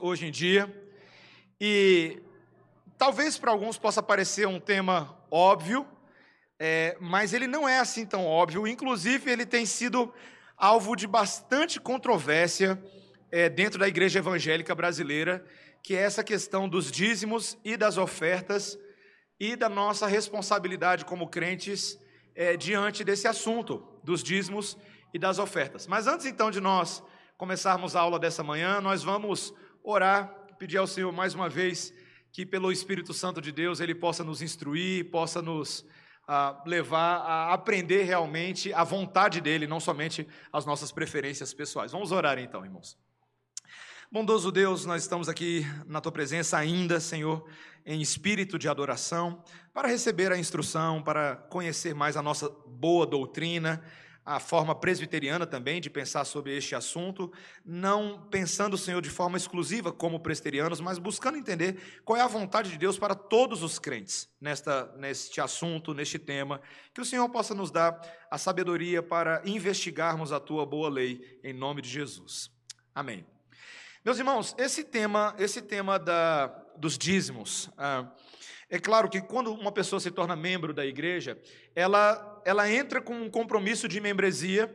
hoje em dia. E talvez para alguns possa parecer um tema óbvio, é, mas ele não é assim tão óbvio. Inclusive, ele tem sido alvo de bastante controvérsia é, dentro da igreja evangélica brasileira, que é essa questão dos dízimos e das ofertas e da nossa responsabilidade como crentes é, diante desse assunto dos dízimos e das ofertas. Mas antes então de nós começarmos a aula dessa manhã, nós vamos orar, pedir ao Senhor mais uma vez que pelo Espírito Santo de Deus ele possa nos instruir, possa nos ah, levar a aprender realmente a vontade dele, não somente as nossas preferências pessoais. Vamos orar então, irmãos. Bondoso Deus, nós estamos aqui na tua presença ainda, Senhor, em espírito de adoração, para receber a instrução, para conhecer mais a nossa boa doutrina, a forma presbiteriana também de pensar sobre este assunto, não pensando, Senhor, de forma exclusiva como presbiterianos, mas buscando entender qual é a vontade de Deus para todos os crentes nesta, neste assunto, neste tema. Que o Senhor possa nos dar a sabedoria para investigarmos a tua boa lei, em nome de Jesus. Amém. Meus irmãos, esse tema, esse tema da, dos dízimos. Ah, é claro que quando uma pessoa se torna membro da igreja, ela, ela entra com um compromisso de membresia,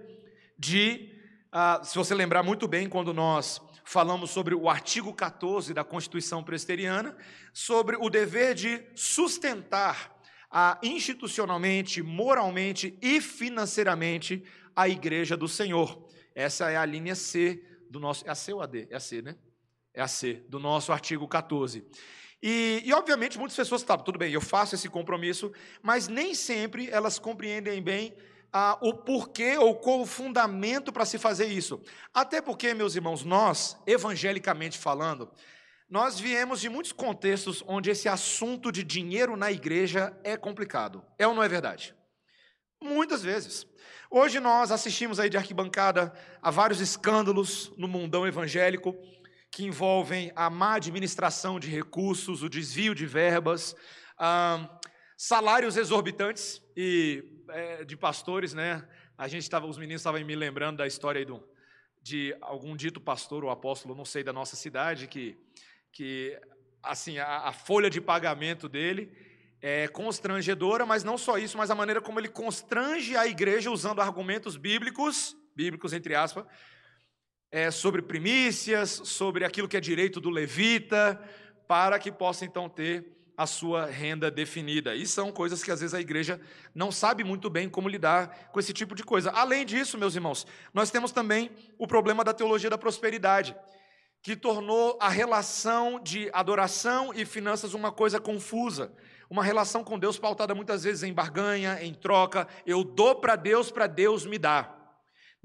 de, ah, se você lembrar muito bem, quando nós falamos sobre o artigo 14 da Constituição Presbiteriana, sobre o dever de sustentar institucionalmente, moralmente e financeiramente a igreja do Senhor. Essa é a linha C do nosso. É a C ou a D? É a C, né? É a C, do nosso artigo 14. E, e, obviamente, muitas pessoas, tá, tudo bem, eu faço esse compromisso, mas nem sempre elas compreendem bem ah, o porquê ou qual o fundamento para se fazer isso. Até porque, meus irmãos, nós, evangelicamente falando, nós viemos de muitos contextos onde esse assunto de dinheiro na igreja é complicado. É ou não é verdade? Muitas vezes. Hoje nós assistimos aí de arquibancada a vários escândalos no mundão evangélico que envolvem a má administração de recursos, o desvio de verbas, ah, salários exorbitantes e é, de pastores, né? A gente estava, os meninos estavam me lembrando da história aí do, de algum dito pastor ou apóstolo, não sei, da nossa cidade, que, que assim, a, a folha de pagamento dele é constrangedora, mas não só isso, mas a maneira como ele constrange a igreja usando argumentos bíblicos, bíblicos entre aspas, é, sobre primícias, sobre aquilo que é direito do levita, para que possa então ter a sua renda definida. E são coisas que às vezes a igreja não sabe muito bem como lidar com esse tipo de coisa. Além disso, meus irmãos, nós temos também o problema da teologia da prosperidade, que tornou a relação de adoração e finanças uma coisa confusa. Uma relação com Deus pautada muitas vezes em barganha, em troca. Eu dou para Deus para Deus me dar.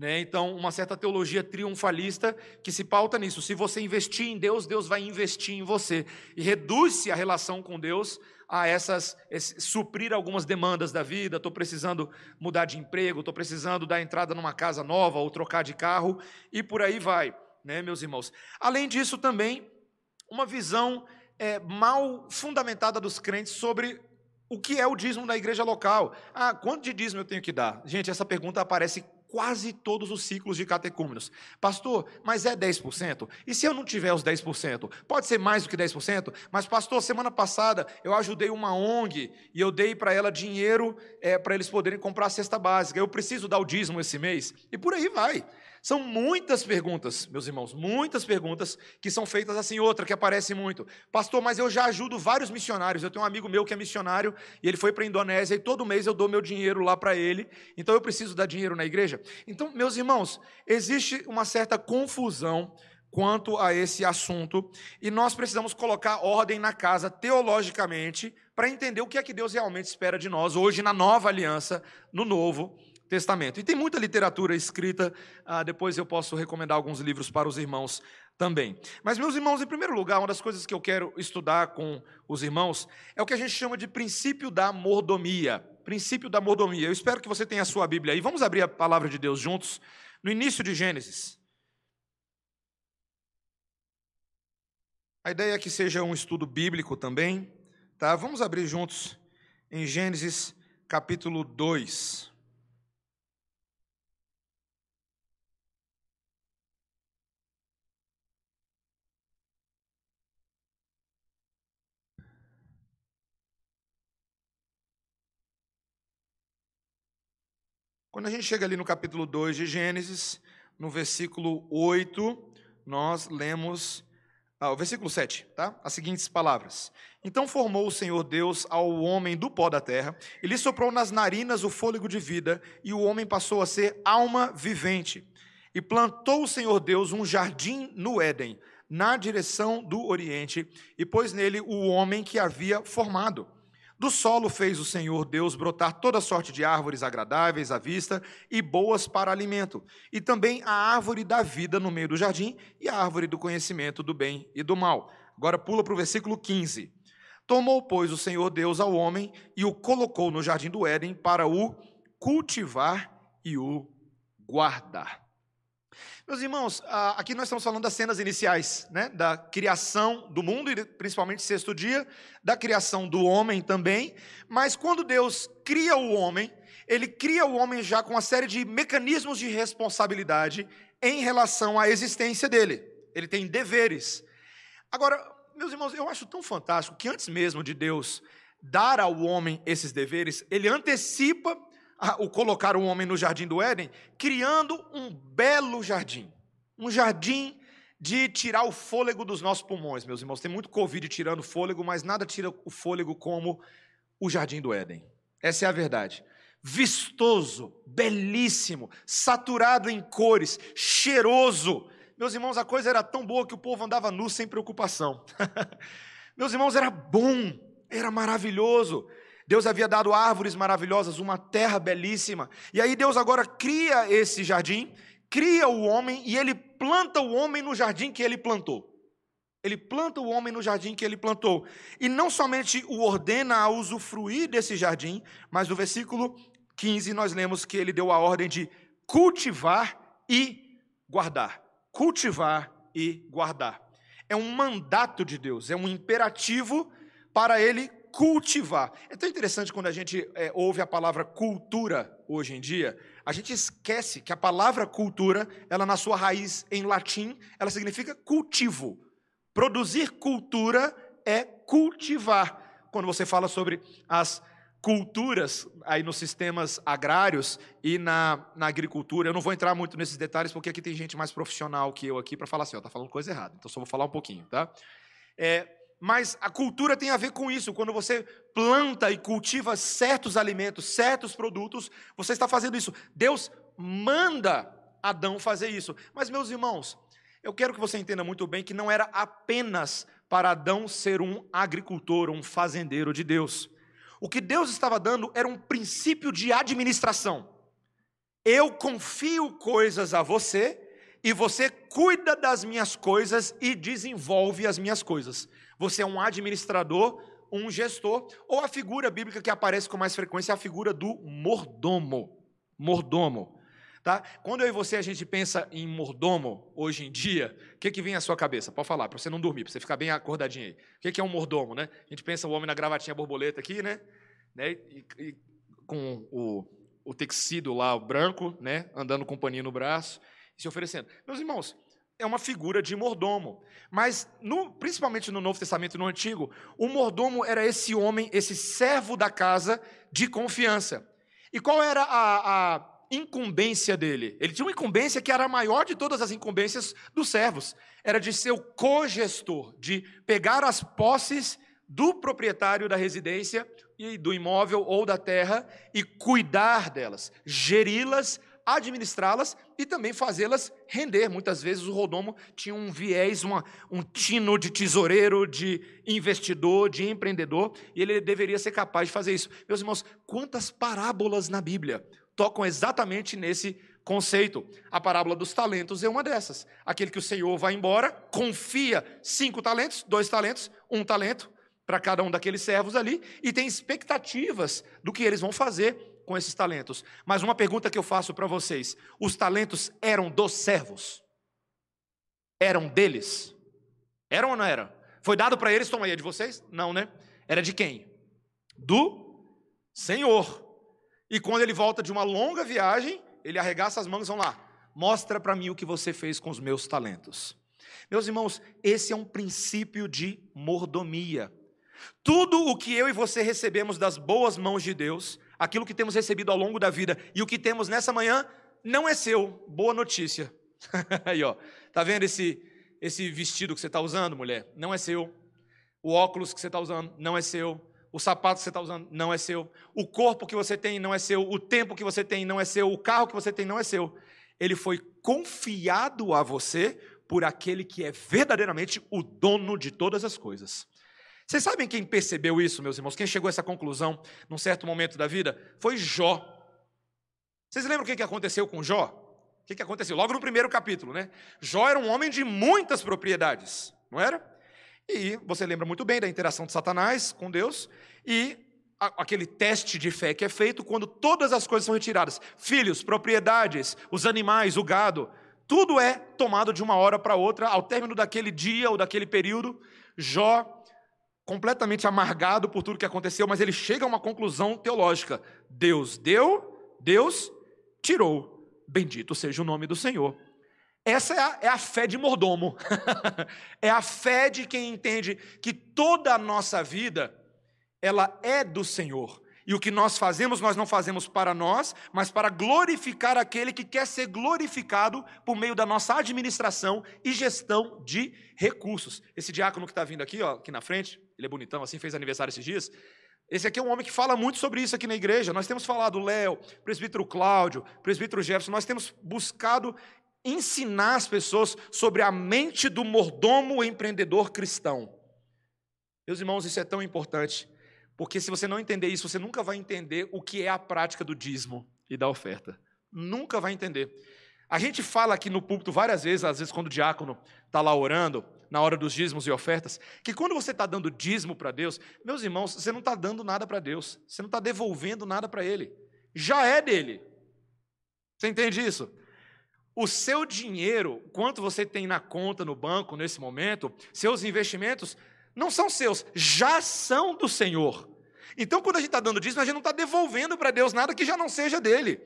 Né? Então, uma certa teologia triunfalista que se pauta nisso. Se você investir em Deus, Deus vai investir em você. E reduz-se a relação com Deus a essas, esse, suprir algumas demandas da vida. Estou precisando mudar de emprego, estou precisando dar entrada numa casa nova ou trocar de carro, e por aí vai, né, meus irmãos. Além disso, também, uma visão é, mal fundamentada dos crentes sobre o que é o dízimo da igreja local. Ah, quanto de dízimo eu tenho que dar? Gente, essa pergunta aparece quase todos os ciclos de catecúmenos. Pastor, mas é 10%? E se eu não tiver os 10%? Pode ser mais do que 10%? Mas, pastor, semana passada eu ajudei uma ONG e eu dei para ela dinheiro é, para eles poderem comprar a cesta básica. Eu preciso dar o dízimo esse mês? E por aí vai. São muitas perguntas, meus irmãos, muitas perguntas que são feitas assim. Outra que aparece muito, pastor, mas eu já ajudo vários missionários. Eu tenho um amigo meu que é missionário e ele foi para a Indonésia e todo mês eu dou meu dinheiro lá para ele. Então eu preciso dar dinheiro na igreja. Então, meus irmãos, existe uma certa confusão quanto a esse assunto e nós precisamos colocar ordem na casa teologicamente para entender o que é que Deus realmente espera de nós hoje na nova aliança, no novo Testamento. E tem muita literatura escrita, ah, depois eu posso recomendar alguns livros para os irmãos também. Mas, meus irmãos, em primeiro lugar, uma das coisas que eu quero estudar com os irmãos é o que a gente chama de princípio da mordomia. Princípio da mordomia. Eu espero que você tenha a sua Bíblia aí. Vamos abrir a palavra de Deus juntos, no início de Gênesis. A ideia é que seja um estudo bíblico também, tá? Vamos abrir juntos em Gênesis capítulo 2. Quando a gente chega ali no capítulo 2 de Gênesis, no versículo 8, nós lemos ah, o versículo 7, tá? As seguintes palavras: Então formou o Senhor Deus ao homem do pó da terra, e lhe soprou nas narinas o fôlego de vida, e o homem passou a ser alma vivente. E plantou o Senhor Deus um jardim no Éden, na direção do oriente, e pôs nele o homem que havia formado. Do solo fez o Senhor Deus brotar toda sorte de árvores agradáveis à vista e boas para alimento, e também a árvore da vida no meio do jardim e a árvore do conhecimento do bem e do mal. Agora pula para o versículo 15. Tomou, pois, o Senhor Deus ao homem e o colocou no jardim do Éden para o cultivar e o guardar. Meus irmãos, aqui nós estamos falando das cenas iniciais, né? da criação do mundo, e principalmente sexto dia, da criação do homem também. Mas quando Deus cria o homem, ele cria o homem já com uma série de mecanismos de responsabilidade em relação à existência dele. Ele tem deveres. Agora, meus irmãos, eu acho tão fantástico que antes mesmo de Deus dar ao homem esses deveres, ele antecipa o colocar o homem no jardim do Éden, criando um belo jardim. Um jardim de tirar o fôlego dos nossos pulmões, meus irmãos. Tem muito Covid tirando fôlego, mas nada tira o fôlego como o jardim do Éden. Essa é a verdade. Vistoso, belíssimo, saturado em cores, cheiroso. Meus irmãos, a coisa era tão boa que o povo andava nu sem preocupação. meus irmãos, era bom, era maravilhoso. Deus havia dado árvores maravilhosas, uma terra belíssima. E aí Deus agora cria esse jardim, cria o homem e ele planta o homem no jardim que ele plantou. Ele planta o homem no jardim que ele plantou. E não somente o ordena a usufruir desse jardim, mas no versículo 15 nós lemos que ele deu a ordem de cultivar e guardar. Cultivar e guardar. É um mandato de Deus, é um imperativo para ele cultivar. É tão interessante quando a gente é, ouve a palavra cultura hoje em dia, a gente esquece que a palavra cultura, ela na sua raiz em latim, ela significa cultivo. Produzir cultura é cultivar. Quando você fala sobre as culturas aí nos sistemas agrários e na, na agricultura, eu não vou entrar muito nesses detalhes porque aqui tem gente mais profissional que eu aqui para falar assim, ó, tá falando coisa errada. Então só vou falar um pouquinho, tá? É, mas a cultura tem a ver com isso. Quando você planta e cultiva certos alimentos, certos produtos, você está fazendo isso. Deus manda Adão fazer isso. Mas, meus irmãos, eu quero que você entenda muito bem que não era apenas para Adão ser um agricultor, um fazendeiro de Deus. O que Deus estava dando era um princípio de administração. Eu confio coisas a você e você cuida das minhas coisas e desenvolve as minhas coisas. Você é um administrador, um gestor, ou a figura bíblica que aparece com mais frequência é a figura do mordomo. Mordomo. Tá? Quando eu e você a gente pensa em mordomo hoje em dia, o que, que vem à sua cabeça? Pode falar, para você não dormir, para você ficar bem acordadinho aí. O que, que é um mordomo? Né? A gente pensa o homem na gravatinha borboleta aqui, né? né? E, e, com o, o tecido lá, o branco, né? andando com um paninho no braço, e se oferecendo. Meus irmãos, é uma figura de mordomo. Mas, no, principalmente no Novo Testamento e no Antigo, o mordomo era esse homem, esse servo da casa de confiança. E qual era a, a incumbência dele? Ele tinha uma incumbência que era a maior de todas as incumbências dos servos. Era de ser o cogestor, de pegar as posses do proprietário da residência e do imóvel ou da terra e cuidar delas, geri-las administrá-las e também fazê-las render. Muitas vezes o Rodomo tinha um viés, uma, um tino de tesoureiro, de investidor, de empreendedor, e ele deveria ser capaz de fazer isso. Meus irmãos, quantas parábolas na Bíblia tocam exatamente nesse conceito? A parábola dos talentos é uma dessas. Aquele que o Senhor vai embora, confia cinco talentos, dois talentos, um talento para cada um daqueles servos ali, e tem expectativas do que eles vão fazer com esses talentos. Mas uma pergunta que eu faço para vocês: os talentos eram dos servos? Eram deles? Eram ou não eram? Foi dado para eles, toma aí, é de vocês? Não, né? Era de quem? Do Senhor. E quando ele volta de uma longa viagem, ele arregaça as mãos vão lá. Mostra para mim o que você fez com os meus talentos. Meus irmãos, esse é um princípio de mordomia. Tudo o que eu e você recebemos das boas mãos de Deus, aquilo que temos recebido ao longo da vida e o que temos nessa manhã não é seu. Boa notícia. Aí, ó. Tá vendo esse esse vestido que você está usando, mulher? Não é seu. O óculos que você está usando não é seu. O sapato que você está usando não é seu. O corpo que você tem não é seu. O tempo que você tem não é seu. O carro que você tem não é seu. Ele foi confiado a você por aquele que é verdadeiramente o dono de todas as coisas. Vocês sabem quem percebeu isso, meus irmãos? Quem chegou a essa conclusão num certo momento da vida? Foi Jó. Vocês lembram o que aconteceu com Jó? O que aconteceu? Logo no primeiro capítulo, né? Jó era um homem de muitas propriedades, não era? E você lembra muito bem da interação de Satanás com Deus e aquele teste de fé que é feito quando todas as coisas são retiradas: filhos, propriedades, os animais, o gado, tudo é tomado de uma hora para outra, ao término daquele dia ou daquele período. Jó, completamente amargado por tudo que aconteceu, mas ele chega a uma conclusão teológica: Deus deu, Deus tirou. Bendito seja o nome do Senhor. Essa é a, é a fé de mordomo. é a fé de quem entende que toda a nossa vida ela é do Senhor. E o que nós fazemos, nós não fazemos para nós, mas para glorificar aquele que quer ser glorificado por meio da nossa administração e gestão de recursos. Esse diácono que está vindo aqui, ó, aqui na frente, ele é bonitão, assim, fez aniversário esses dias. Esse aqui é um homem que fala muito sobre isso aqui na igreja. Nós temos falado, Léo, presbítero Cláudio, presbítero Jefferson, nós temos buscado ensinar as pessoas sobre a mente do mordomo empreendedor cristão. Meus irmãos, isso é tão importante, porque se você não entender isso, você nunca vai entender o que é a prática do dízimo e da oferta. Nunca vai entender. A gente fala aqui no púlpito várias vezes, às vezes quando o diácono está lá orando, na hora dos dízimos e ofertas, que quando você está dando dízimo para Deus, meus irmãos, você não está dando nada para Deus, você não está devolvendo nada para Ele, já é dele. Você entende isso? O seu dinheiro, quanto você tem na conta no banco nesse momento, seus investimentos, não são seus, já são do Senhor. Então, quando a gente está dando dízimo, a gente não está devolvendo para Deus nada que já não seja dele.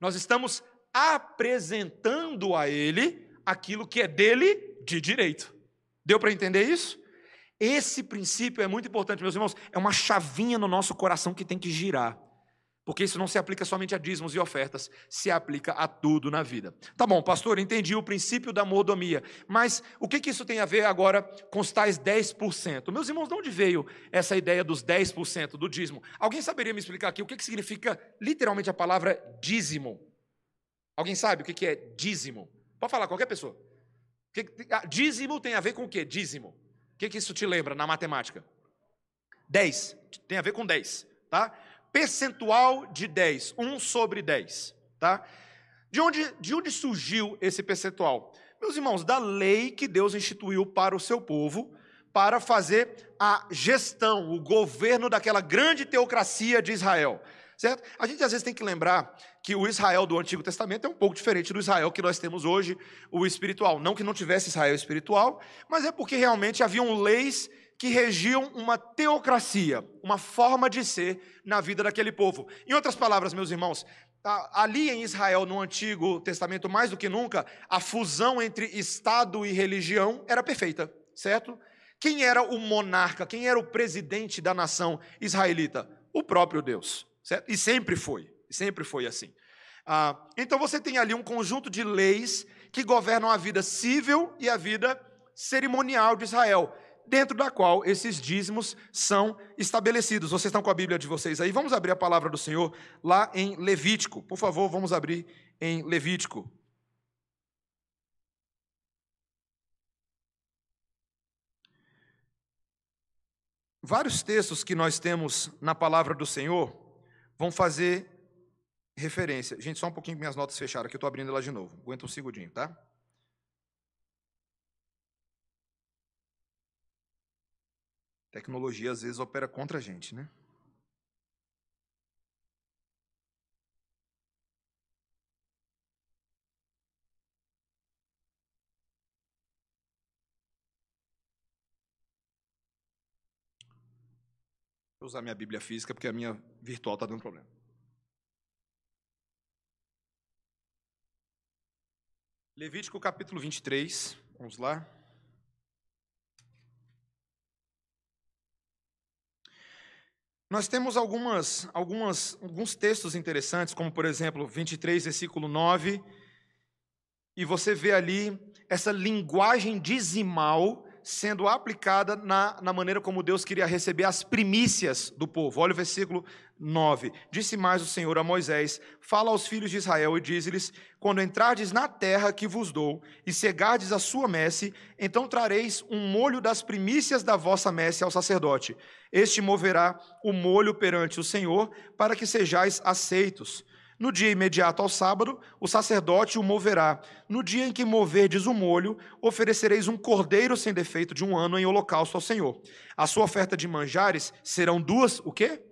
Nós estamos apresentando a Ele aquilo que é dele de direito. Deu para entender isso? Esse princípio é muito importante, meus irmãos. É uma chavinha no nosso coração que tem que girar. Porque isso não se aplica somente a dízimos e ofertas, se aplica a tudo na vida. Tá bom, pastor, entendi o princípio da mordomia, mas o que, que isso tem a ver agora com os tais 10%? Meus irmãos, de onde veio essa ideia dos 10% do dízimo? Alguém saberia me explicar aqui o que, que significa literalmente a palavra dízimo? Alguém sabe o que, é dízimo? Pode falar, qualquer pessoa. Ah, dízimo tem a ver com o quê? Dízimo. O que, que isso te lembra na matemática? 10. Tem a ver com 10, tá? percentual de 10, 1 sobre 10. Tá? De, onde, de onde surgiu esse percentual? Meus irmãos, da lei que Deus instituiu para o seu povo, para fazer a gestão, o governo daquela grande teocracia de Israel. Certo? A gente às vezes tem que lembrar que o Israel do Antigo Testamento é um pouco diferente do Israel que nós temos hoje, o espiritual. Não que não tivesse Israel espiritual, mas é porque realmente haviam leis que regiam uma teocracia, uma forma de ser na vida daquele povo. Em outras palavras, meus irmãos, ali em Israel, no Antigo Testamento, mais do que nunca, a fusão entre Estado e religião era perfeita, certo? Quem era o monarca, quem era o presidente da nação israelita? O próprio Deus, certo? E sempre foi, sempre foi assim. Ah, então você tem ali um conjunto de leis que governam a vida civil e a vida cerimonial de Israel dentro da qual esses dízimos são estabelecidos. Vocês estão com a Bíblia de vocês aí? Vamos abrir a palavra do Senhor lá em Levítico. Por favor, vamos abrir em Levítico. Vários textos que nós temos na palavra do Senhor vão fazer referência. Gente, só um pouquinho minhas notas fecharam aqui, eu estou abrindo ela de novo. Aguenta um segundinho, tá? Tecnologia às vezes opera contra a gente, né? Vou usar minha Bíblia física porque a minha virtual está dando problema. Levítico capítulo 23, vamos lá. Nós temos algumas, algumas, alguns textos interessantes, como por exemplo, 23, versículo 9, e você vê ali essa linguagem dizimal sendo aplicada na, na maneira como Deus queria receber as primícias do povo. Olha o versículo 9. Disse mais o Senhor a Moisés: Fala aos filhos de Israel e diz-lhes: Quando entrardes na terra que vos dou e cegardes a sua messe, então trareis um molho das primícias da vossa messe ao sacerdote. Este moverá o molho perante o Senhor, para que sejais aceitos. No dia imediato ao sábado, o sacerdote o moverá. No dia em que moverdes o molho, oferecereis um cordeiro sem defeito de um ano em holocausto ao Senhor. A sua oferta de manjares serão duas, o quê?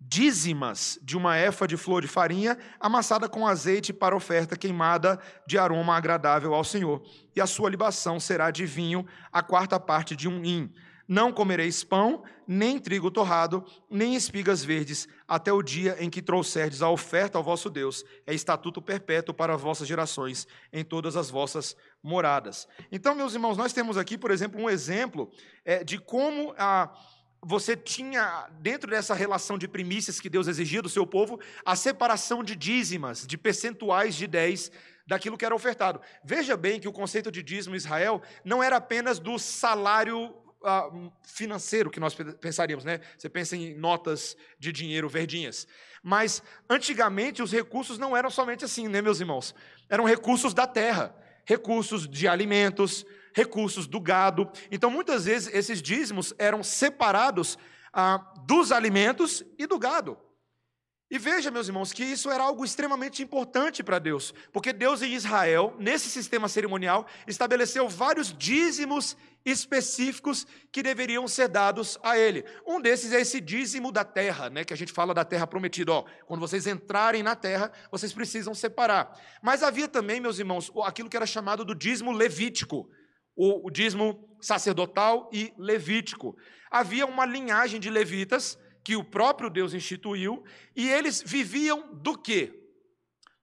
Dízimas de uma efa de flor de farinha, amassada com azeite para oferta queimada de aroma agradável ao Senhor. E a sua libação será de vinho, a quarta parte de um hin não comereis pão, nem trigo torrado, nem espigas verdes, até o dia em que trouxerdes a oferta ao vosso Deus. É estatuto perpétuo para as vossas gerações, em todas as vossas moradas. Então, meus irmãos, nós temos aqui, por exemplo, um exemplo é, de como a você tinha, dentro dessa relação de primícias que Deus exigia do seu povo, a separação de dízimas, de percentuais de 10 daquilo que era ofertado. Veja bem que o conceito de dízimo em Israel não era apenas do salário uh, financeiro que nós pensaríamos, né? Você pensa em notas de dinheiro verdinhas. Mas antigamente os recursos não eram somente assim, né, meus irmãos? Eram recursos da terra, recursos de alimentos, recursos do gado. Então, muitas vezes esses dízimos eram separados ah, dos alimentos e do gado. E veja, meus irmãos, que isso era algo extremamente importante para Deus, porque Deus em Israel, nesse sistema cerimonial, estabeleceu vários dízimos específicos que deveriam ser dados a ele. Um desses é esse dízimo da terra, né, que a gente fala da terra prometida. Ó, quando vocês entrarem na terra, vocês precisam separar. Mas havia também, meus irmãos, aquilo que era chamado do dízimo levítico, o, o dízimo sacerdotal e levítico. Havia uma linhagem de levitas que o próprio Deus instituiu, e eles viviam do quê?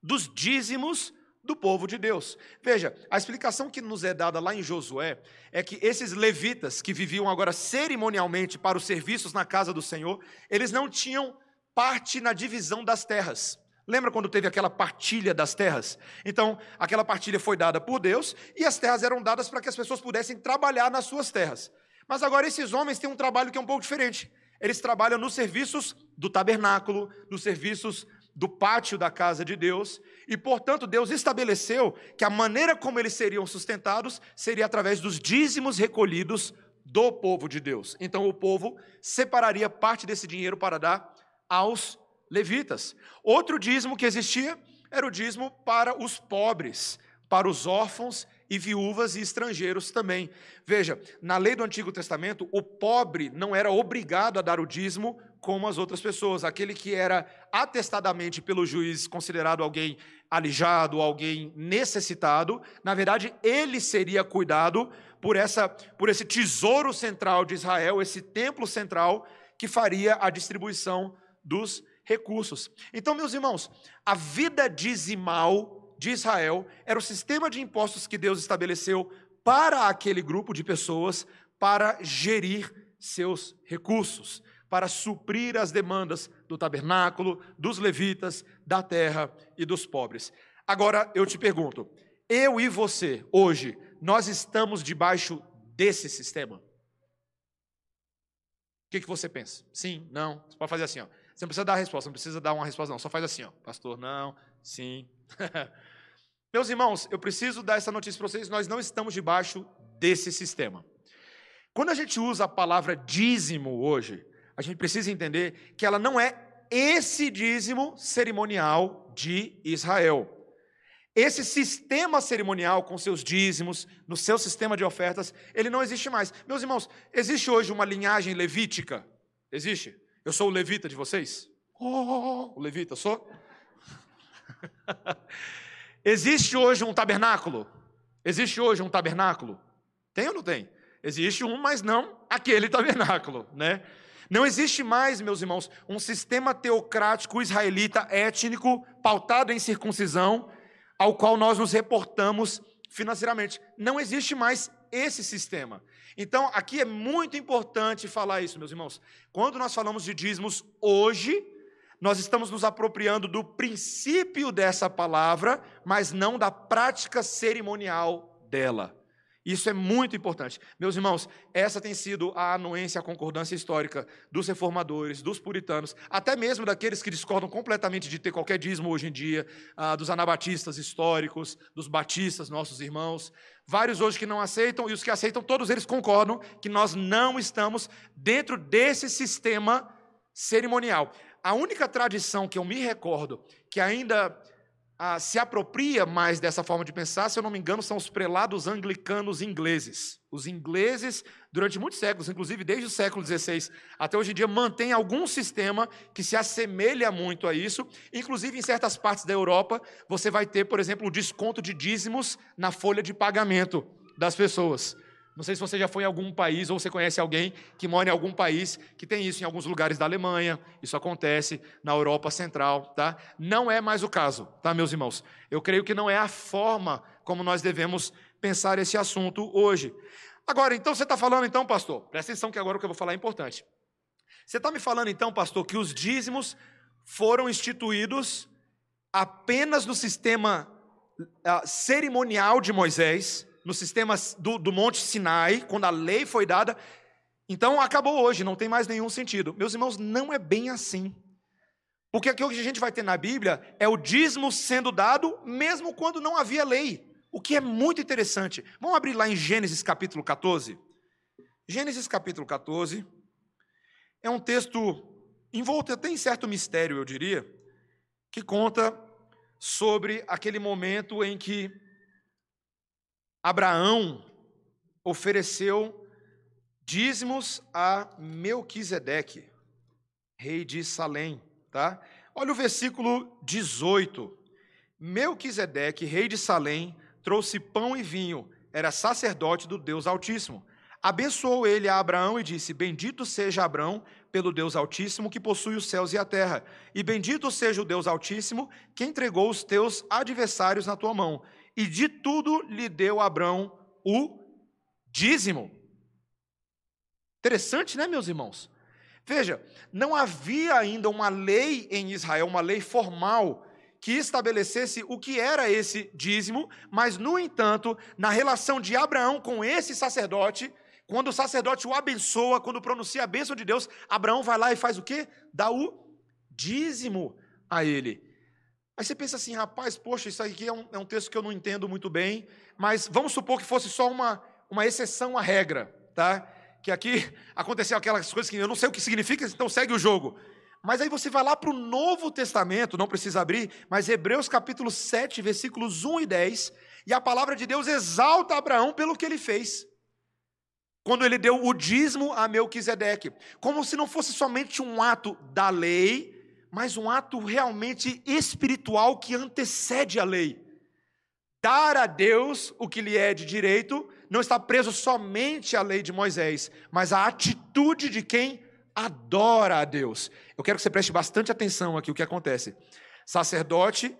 Dos dízimos do povo de Deus. Veja, a explicação que nos é dada lá em Josué é que esses levitas que viviam agora cerimonialmente para os serviços na casa do Senhor, eles não tinham parte na divisão das terras. Lembra quando teve aquela partilha das terras? Então, aquela partilha foi dada por Deus e as terras eram dadas para que as pessoas pudessem trabalhar nas suas terras. Mas agora esses homens têm um trabalho que é um pouco diferente. Eles trabalham nos serviços do tabernáculo, nos serviços do pátio da casa de Deus, e portanto Deus estabeleceu que a maneira como eles seriam sustentados seria através dos dízimos recolhidos do povo de Deus. Então o povo separaria parte desse dinheiro para dar aos levitas. Outro dízimo que existia era o dízimo para os pobres, para os órfãos e viúvas e estrangeiros também. Veja, na lei do Antigo Testamento, o pobre não era obrigado a dar o dízimo como as outras pessoas. Aquele que era atestadamente pelo juiz considerado alguém alijado, alguém necessitado, na verdade, ele seria cuidado por essa por esse tesouro central de Israel, esse templo central que faria a distribuição dos recursos. Então, meus irmãos, a vida dizimal de Israel era o sistema de impostos que Deus estabeleceu para aquele grupo de pessoas para gerir seus recursos, para suprir as demandas do tabernáculo, dos levitas, da terra e dos pobres. Agora eu te pergunto, eu e você, hoje, nós estamos debaixo desse sistema? O que, que você pensa? Sim, não? Você pode fazer assim, ó. Você não precisa dar a resposta, não precisa dar uma resposta, não. Só faz assim, ó. Pastor, não, sim. Meus irmãos, eu preciso dar essa notícia para vocês: nós não estamos debaixo desse sistema. Quando a gente usa a palavra dízimo hoje, a gente precisa entender que ela não é esse dízimo cerimonial de Israel. Esse sistema cerimonial com seus dízimos, no seu sistema de ofertas, ele não existe mais. Meus irmãos, existe hoje uma linhagem levítica? Existe? Eu sou o levita de vocês? Oh, o levita, sou? Existe hoje um tabernáculo? Existe hoje um tabernáculo? Tem ou não tem? Existe um, mas não aquele tabernáculo, né? Não existe mais, meus irmãos, um sistema teocrático israelita étnico pautado em circuncisão ao qual nós nos reportamos financeiramente. Não existe mais esse sistema. Então, aqui é muito importante falar isso, meus irmãos. Quando nós falamos de dízimos hoje, nós estamos nos apropriando do princípio dessa palavra, mas não da prática cerimonial dela. Isso é muito importante. Meus irmãos, essa tem sido a anuência, a concordância histórica dos reformadores, dos puritanos, até mesmo daqueles que discordam completamente de ter qualquer dízimo hoje em dia, ah, dos anabatistas históricos, dos batistas, nossos irmãos. Vários hoje que não aceitam, e os que aceitam, todos eles concordam que nós não estamos dentro desse sistema cerimonial. A única tradição que eu me recordo que ainda ah, se apropria mais dessa forma de pensar, se eu não me engano, são os prelados anglicanos ingleses. Os ingleses, durante muitos séculos, inclusive desde o século XVI até hoje em dia, mantêm algum sistema que se assemelha muito a isso. Inclusive, em certas partes da Europa, você vai ter, por exemplo, o desconto de dízimos na folha de pagamento das pessoas. Não sei se você já foi em algum país ou você conhece alguém que mora em algum país que tem isso em alguns lugares da Alemanha. Isso acontece na Europa Central, tá? Não é mais o caso, tá, meus irmãos? Eu creio que não é a forma como nós devemos pensar esse assunto hoje. Agora, então você está falando, então, pastor? Presta atenção que agora o que eu vou falar é importante. Você está me falando, então, pastor, que os dízimos foram instituídos apenas no sistema uh, cerimonial de Moisés no sistema do, do Monte Sinai, quando a lei foi dada. Então acabou hoje, não tem mais nenhum sentido. Meus irmãos, não é bem assim. Porque aquilo que a gente vai ter na Bíblia é o dízimo sendo dado mesmo quando não havia lei. O que é muito interessante. Vamos abrir lá em Gênesis capítulo 14. Gênesis capítulo 14 é um texto envolto até em certo mistério, eu diria, que conta sobre aquele momento em que Abraão ofereceu dízimos a Melquisedeque, rei de Salém, tá? Olha o versículo 18. Melquisedeque, rei de Salém, trouxe pão e vinho, era sacerdote do Deus Altíssimo. Abençoou ele a Abraão e disse: Bendito seja Abraão pelo Deus Altíssimo que possui os céus e a terra, e bendito seja o Deus Altíssimo que entregou os teus adversários na tua mão e de tudo lhe deu Abrão o dízimo. Interessante, né, meus irmãos? Veja, não havia ainda uma lei em Israel, uma lei formal, que estabelecesse o que era esse dízimo, mas, no entanto, na relação de Abraão com esse sacerdote, quando o sacerdote o abençoa, quando pronuncia a bênção de Deus, Abraão vai lá e faz o quê? Dá o dízimo a ele. Aí você pensa assim, rapaz, poxa, isso aqui é um, é um texto que eu não entendo muito bem, mas vamos supor que fosse só uma, uma exceção à regra, tá? Que aqui aconteceu aquelas coisas que eu não sei o que significa, então segue o jogo. Mas aí você vai lá para o Novo Testamento, não precisa abrir, mas Hebreus capítulo 7, versículos 1 e 10, e a palavra de Deus exalta Abraão pelo que ele fez. Quando ele deu o dízimo a Melquisedeque, como se não fosse somente um ato da lei, mas um ato realmente espiritual que antecede a lei. Dar a Deus o que lhe é de direito não está preso somente à lei de Moisés, mas à atitude de quem adora a Deus. Eu quero que você preste bastante atenção aqui o que acontece. Sacerdote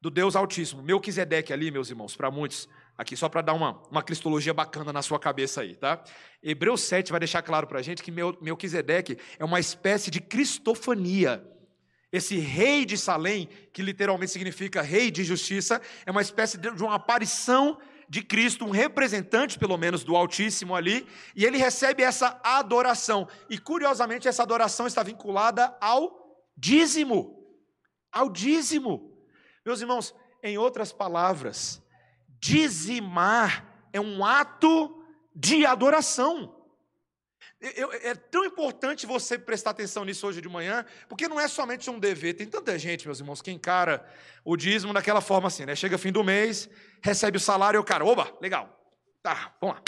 do Deus Altíssimo, Melquisedeque ali, meus irmãos, para muitos, aqui só para dar uma, uma cristologia bacana na sua cabeça aí, tá? Hebreus 7 vai deixar claro para a gente que Melquisedeque é uma espécie de cristofania. Esse rei de Salém, que literalmente significa rei de justiça, é uma espécie de uma aparição de Cristo, um representante, pelo menos, do Altíssimo ali, e ele recebe essa adoração. E curiosamente, essa adoração está vinculada ao dízimo. Ao dízimo. Meus irmãos, em outras palavras, dizimar é um ato de adoração. Eu, é tão importante você prestar atenção nisso hoje de manhã, porque não é somente um dever. Tem tanta gente, meus irmãos, que encara o dízimo daquela forma assim, né? Chega fim do mês, recebe o salário e o cara, oba, legal, tá, vamos lá.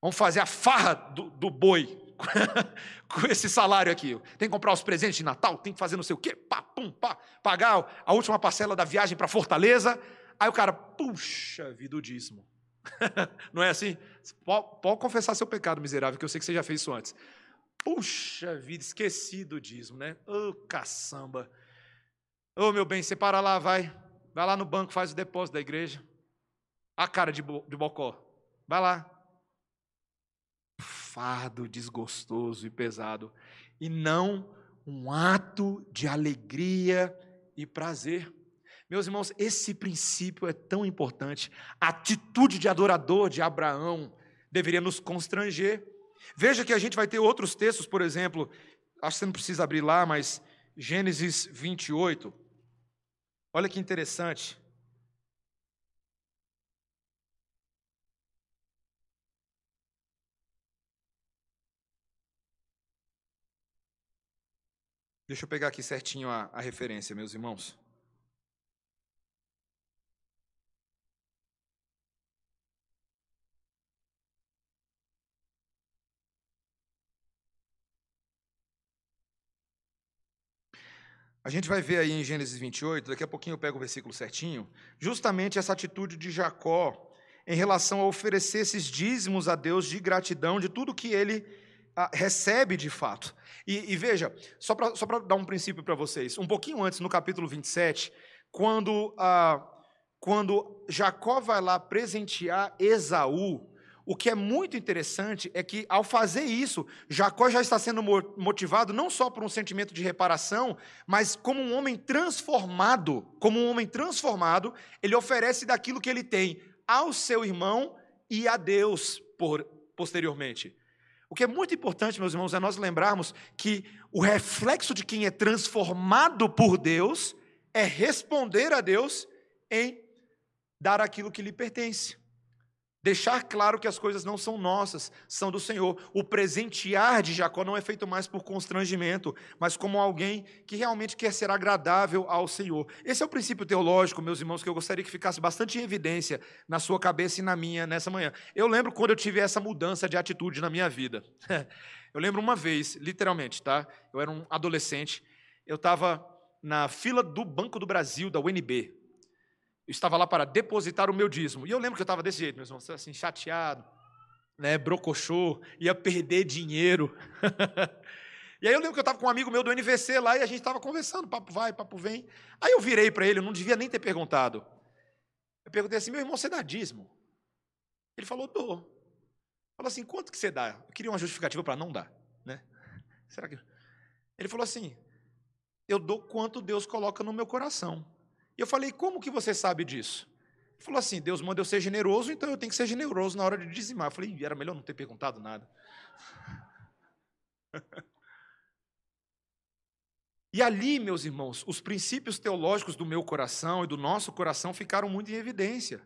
Vamos fazer a farra do, do boi com esse salário aqui. Tem que comprar os presentes de Natal, tem que fazer não sei o quê, pá, pum, pá, pagar a última parcela da viagem para Fortaleza. Aí o cara, puxa vida, o dízimo. não é assim? Pode, pode, confessar seu pecado miserável, que eu sei que você já fez isso antes. Puxa vida, esqueci do dízimo, né? Ô oh, caçamba. Ô oh, meu bem, você para lá, vai. Vai lá no banco, faz o depósito da igreja. A cara de, bo, de bocó. Vai lá. fardo desgostoso e pesado, e não um ato de alegria e prazer. Meus irmãos, esse princípio é tão importante. A atitude de adorador de Abraão deveria nos constranger. Veja que a gente vai ter outros textos, por exemplo, acho que você não precisa abrir lá, mas Gênesis 28. Olha que interessante. Deixa eu pegar aqui certinho a, a referência, meus irmãos. A gente vai ver aí em Gênesis 28, daqui a pouquinho eu pego o versículo certinho, justamente essa atitude de Jacó em relação a oferecer esses dízimos a Deus de gratidão de tudo que ele ah, recebe de fato. E, e veja, só para dar um princípio para vocês, um pouquinho antes, no capítulo 27, quando, ah, quando Jacó vai lá presentear Esaú, o que é muito interessante é que, ao fazer isso, Jacó já está sendo motivado não só por um sentimento de reparação, mas como um homem transformado. Como um homem transformado, ele oferece daquilo que ele tem ao seu irmão e a Deus por, posteriormente. O que é muito importante, meus irmãos, é nós lembrarmos que o reflexo de quem é transformado por Deus é responder a Deus em dar aquilo que lhe pertence. Deixar claro que as coisas não são nossas, são do Senhor. O presentear de Jacó não é feito mais por constrangimento, mas como alguém que realmente quer ser agradável ao Senhor. Esse é o princípio teológico, meus irmãos, que eu gostaria que ficasse bastante em evidência na sua cabeça e na minha nessa manhã. Eu lembro quando eu tive essa mudança de atitude na minha vida. Eu lembro uma vez, literalmente, tá? Eu era um adolescente, eu estava na fila do Banco do Brasil, da UNB, eu estava lá para depositar o meu dízimo. E eu lembro que eu estava desse jeito, meus irmãos, assim, chateado, né, brocochô, ia perder dinheiro. e aí eu lembro que eu estava com um amigo meu do NVC lá e a gente estava conversando, papo vai, papo vem. Aí eu virei para ele, eu não devia nem ter perguntado. Eu perguntei assim, meu irmão, você dá dízimo? Ele falou, dou. Falou assim, quanto que você dá? Eu queria uma justificativa para não dar, né? Será que... Ele falou assim, eu dou quanto Deus coloca no meu coração. E eu falei, como que você sabe disso? Ele falou assim, Deus manda eu ser generoso, então eu tenho que ser generoso na hora de dizimar. Eu falei, era melhor não ter perguntado nada. E ali, meus irmãos, os princípios teológicos do meu coração e do nosso coração ficaram muito em evidência.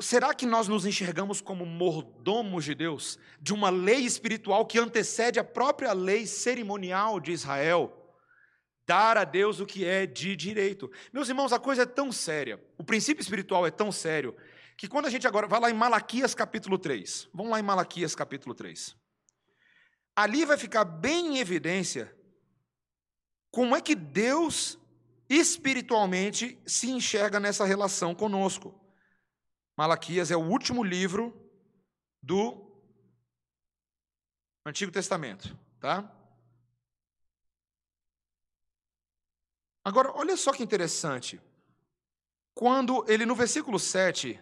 Será que nós nos enxergamos como mordomos de Deus, de uma lei espiritual que antecede a própria lei cerimonial de Israel? Dar a Deus o que é de direito. Meus irmãos, a coisa é tão séria, o princípio espiritual é tão sério, que quando a gente agora vai lá em Malaquias capítulo 3, vamos lá em Malaquias capítulo 3. Ali vai ficar bem em evidência como é que Deus espiritualmente se enxerga nessa relação conosco. Malaquias é o último livro do Antigo Testamento, tá? Agora, olha só que interessante. Quando ele, no versículo 7,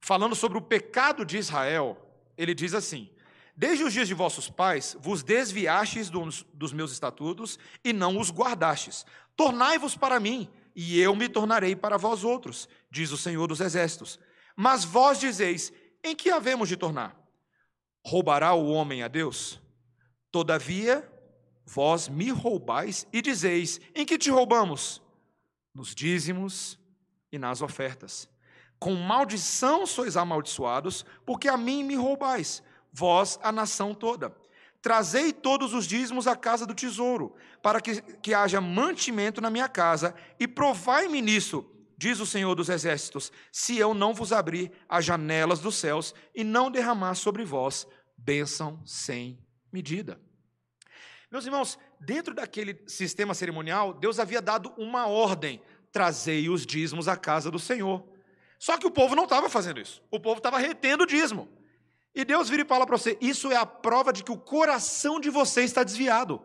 falando sobre o pecado de Israel, ele diz assim: Desde os dias de vossos pais vos desviastes dos, dos meus estatutos e não os guardastes. Tornai-vos para mim, e eu me tornarei para vós outros, diz o Senhor dos Exércitos. Mas vós dizeis: Em que havemos de tornar? Roubará o homem a Deus? Todavia, Vós me roubais e dizeis: Em que te roubamos? Nos dízimos e nas ofertas. Com maldição sois amaldiçoados, porque a mim me roubais, vós a nação toda. Trazei todos os dízimos à casa do tesouro, para que, que haja mantimento na minha casa, e provai-me nisso, diz o Senhor dos Exércitos, se eu não vos abrir as janelas dos céus e não derramar sobre vós bênção sem medida. Meus irmãos, dentro daquele sistema cerimonial, Deus havia dado uma ordem: trazei os dízimos à casa do Senhor. Só que o povo não estava fazendo isso. O povo estava retendo o dízimo. E Deus vira e fala para você: Isso é a prova de que o coração de vocês está desviado.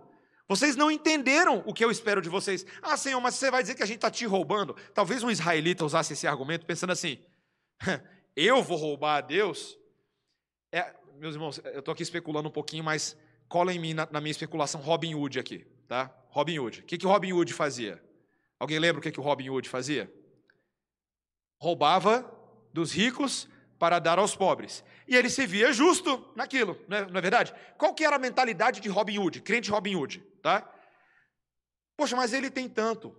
Vocês não entenderam o que eu espero de vocês. Ah, Senhor, mas você vai dizer que a gente está te roubando? Talvez um israelita usasse esse argumento pensando assim: Eu vou roubar a Deus? É, meus irmãos, eu estou aqui especulando um pouquinho, mas cola em mim na, na, minha especulação Robin Hood aqui, tá? Robin Hood. O que, que Robin Hood fazia? Alguém lembra o que, que o Robin Hood fazia? Roubava dos ricos para dar aos pobres. E ele se via justo naquilo, não é, não é verdade? Qual que era a mentalidade de Robin Hood, crente Robin Hood, tá? Poxa, mas ele tem tanto.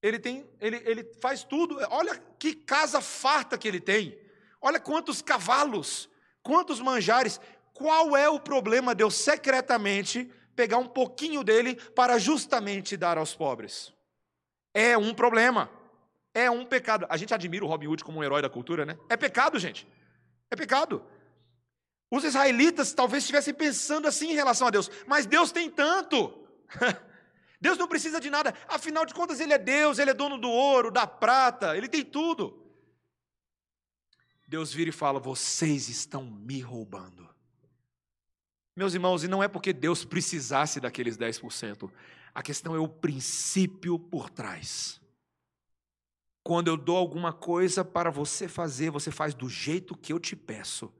Ele tem, ele, ele faz tudo. Olha que casa farta que ele tem. Olha quantos cavalos, quantos manjares. Qual é o problema de eu secretamente pegar um pouquinho dele para justamente dar aos pobres? É um problema. É um pecado. A gente admira o Robin Hood como um herói da cultura, né? É pecado, gente. É pecado. Os israelitas talvez estivessem pensando assim em relação a Deus, mas Deus tem tanto. Deus não precisa de nada, afinal de contas, Ele é Deus, Ele é dono do ouro, da prata, Ele tem tudo. Deus vira e fala: Vocês estão me roubando. Meus irmãos, e não é porque Deus precisasse daqueles 10%, a questão é o princípio por trás. Quando eu dou alguma coisa para você fazer, você faz do jeito que eu te peço.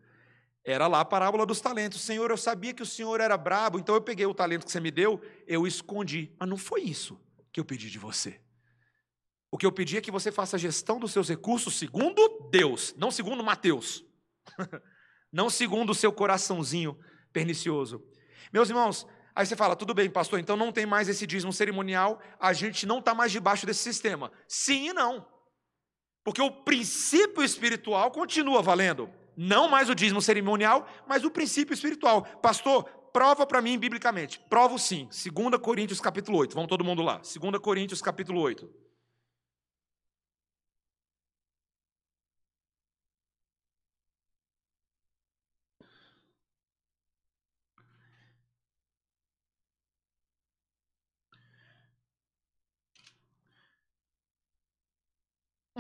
Era lá a parábola dos talentos. Senhor, eu sabia que o Senhor era brabo, então eu peguei o talento que você me deu, eu escondi. Mas não foi isso que eu pedi de você. O que eu pedi é que você faça a gestão dos seus recursos segundo Deus, não segundo Mateus. não segundo o seu coraçãozinho pernicioso. Meus irmãos, aí você fala, tudo bem, pastor, então não tem mais esse dízimo cerimonial, a gente não está mais debaixo desse sistema. Sim e não. Porque o princípio espiritual continua valendo. Não mais o dízimo cerimonial, mas o princípio espiritual. Pastor, prova para mim biblicamente. Provo sim. 2 Coríntios capítulo 8. Vamos todo mundo lá. 2 Coríntios capítulo 8.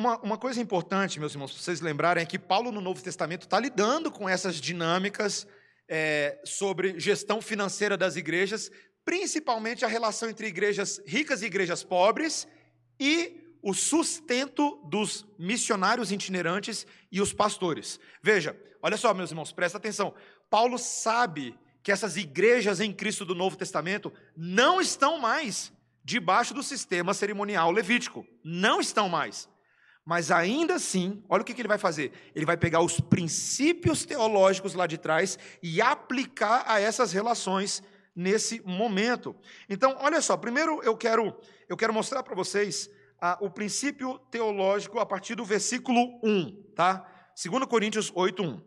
Uma, uma coisa importante, meus irmãos, para vocês lembrarem, é que Paulo no Novo Testamento está lidando com essas dinâmicas é, sobre gestão financeira das igrejas, principalmente a relação entre igrejas ricas e igrejas pobres e o sustento dos missionários itinerantes e os pastores. Veja, olha só, meus irmãos, presta atenção. Paulo sabe que essas igrejas em Cristo do Novo Testamento não estão mais debaixo do sistema cerimonial levítico. Não estão mais. Mas ainda assim, olha o que ele vai fazer: ele vai pegar os princípios teológicos lá de trás e aplicar a essas relações nesse momento. Então, olha só, primeiro eu quero, eu quero mostrar para vocês ah, o princípio teológico a partir do versículo 1, tá? 2 Coríntios 8, 1.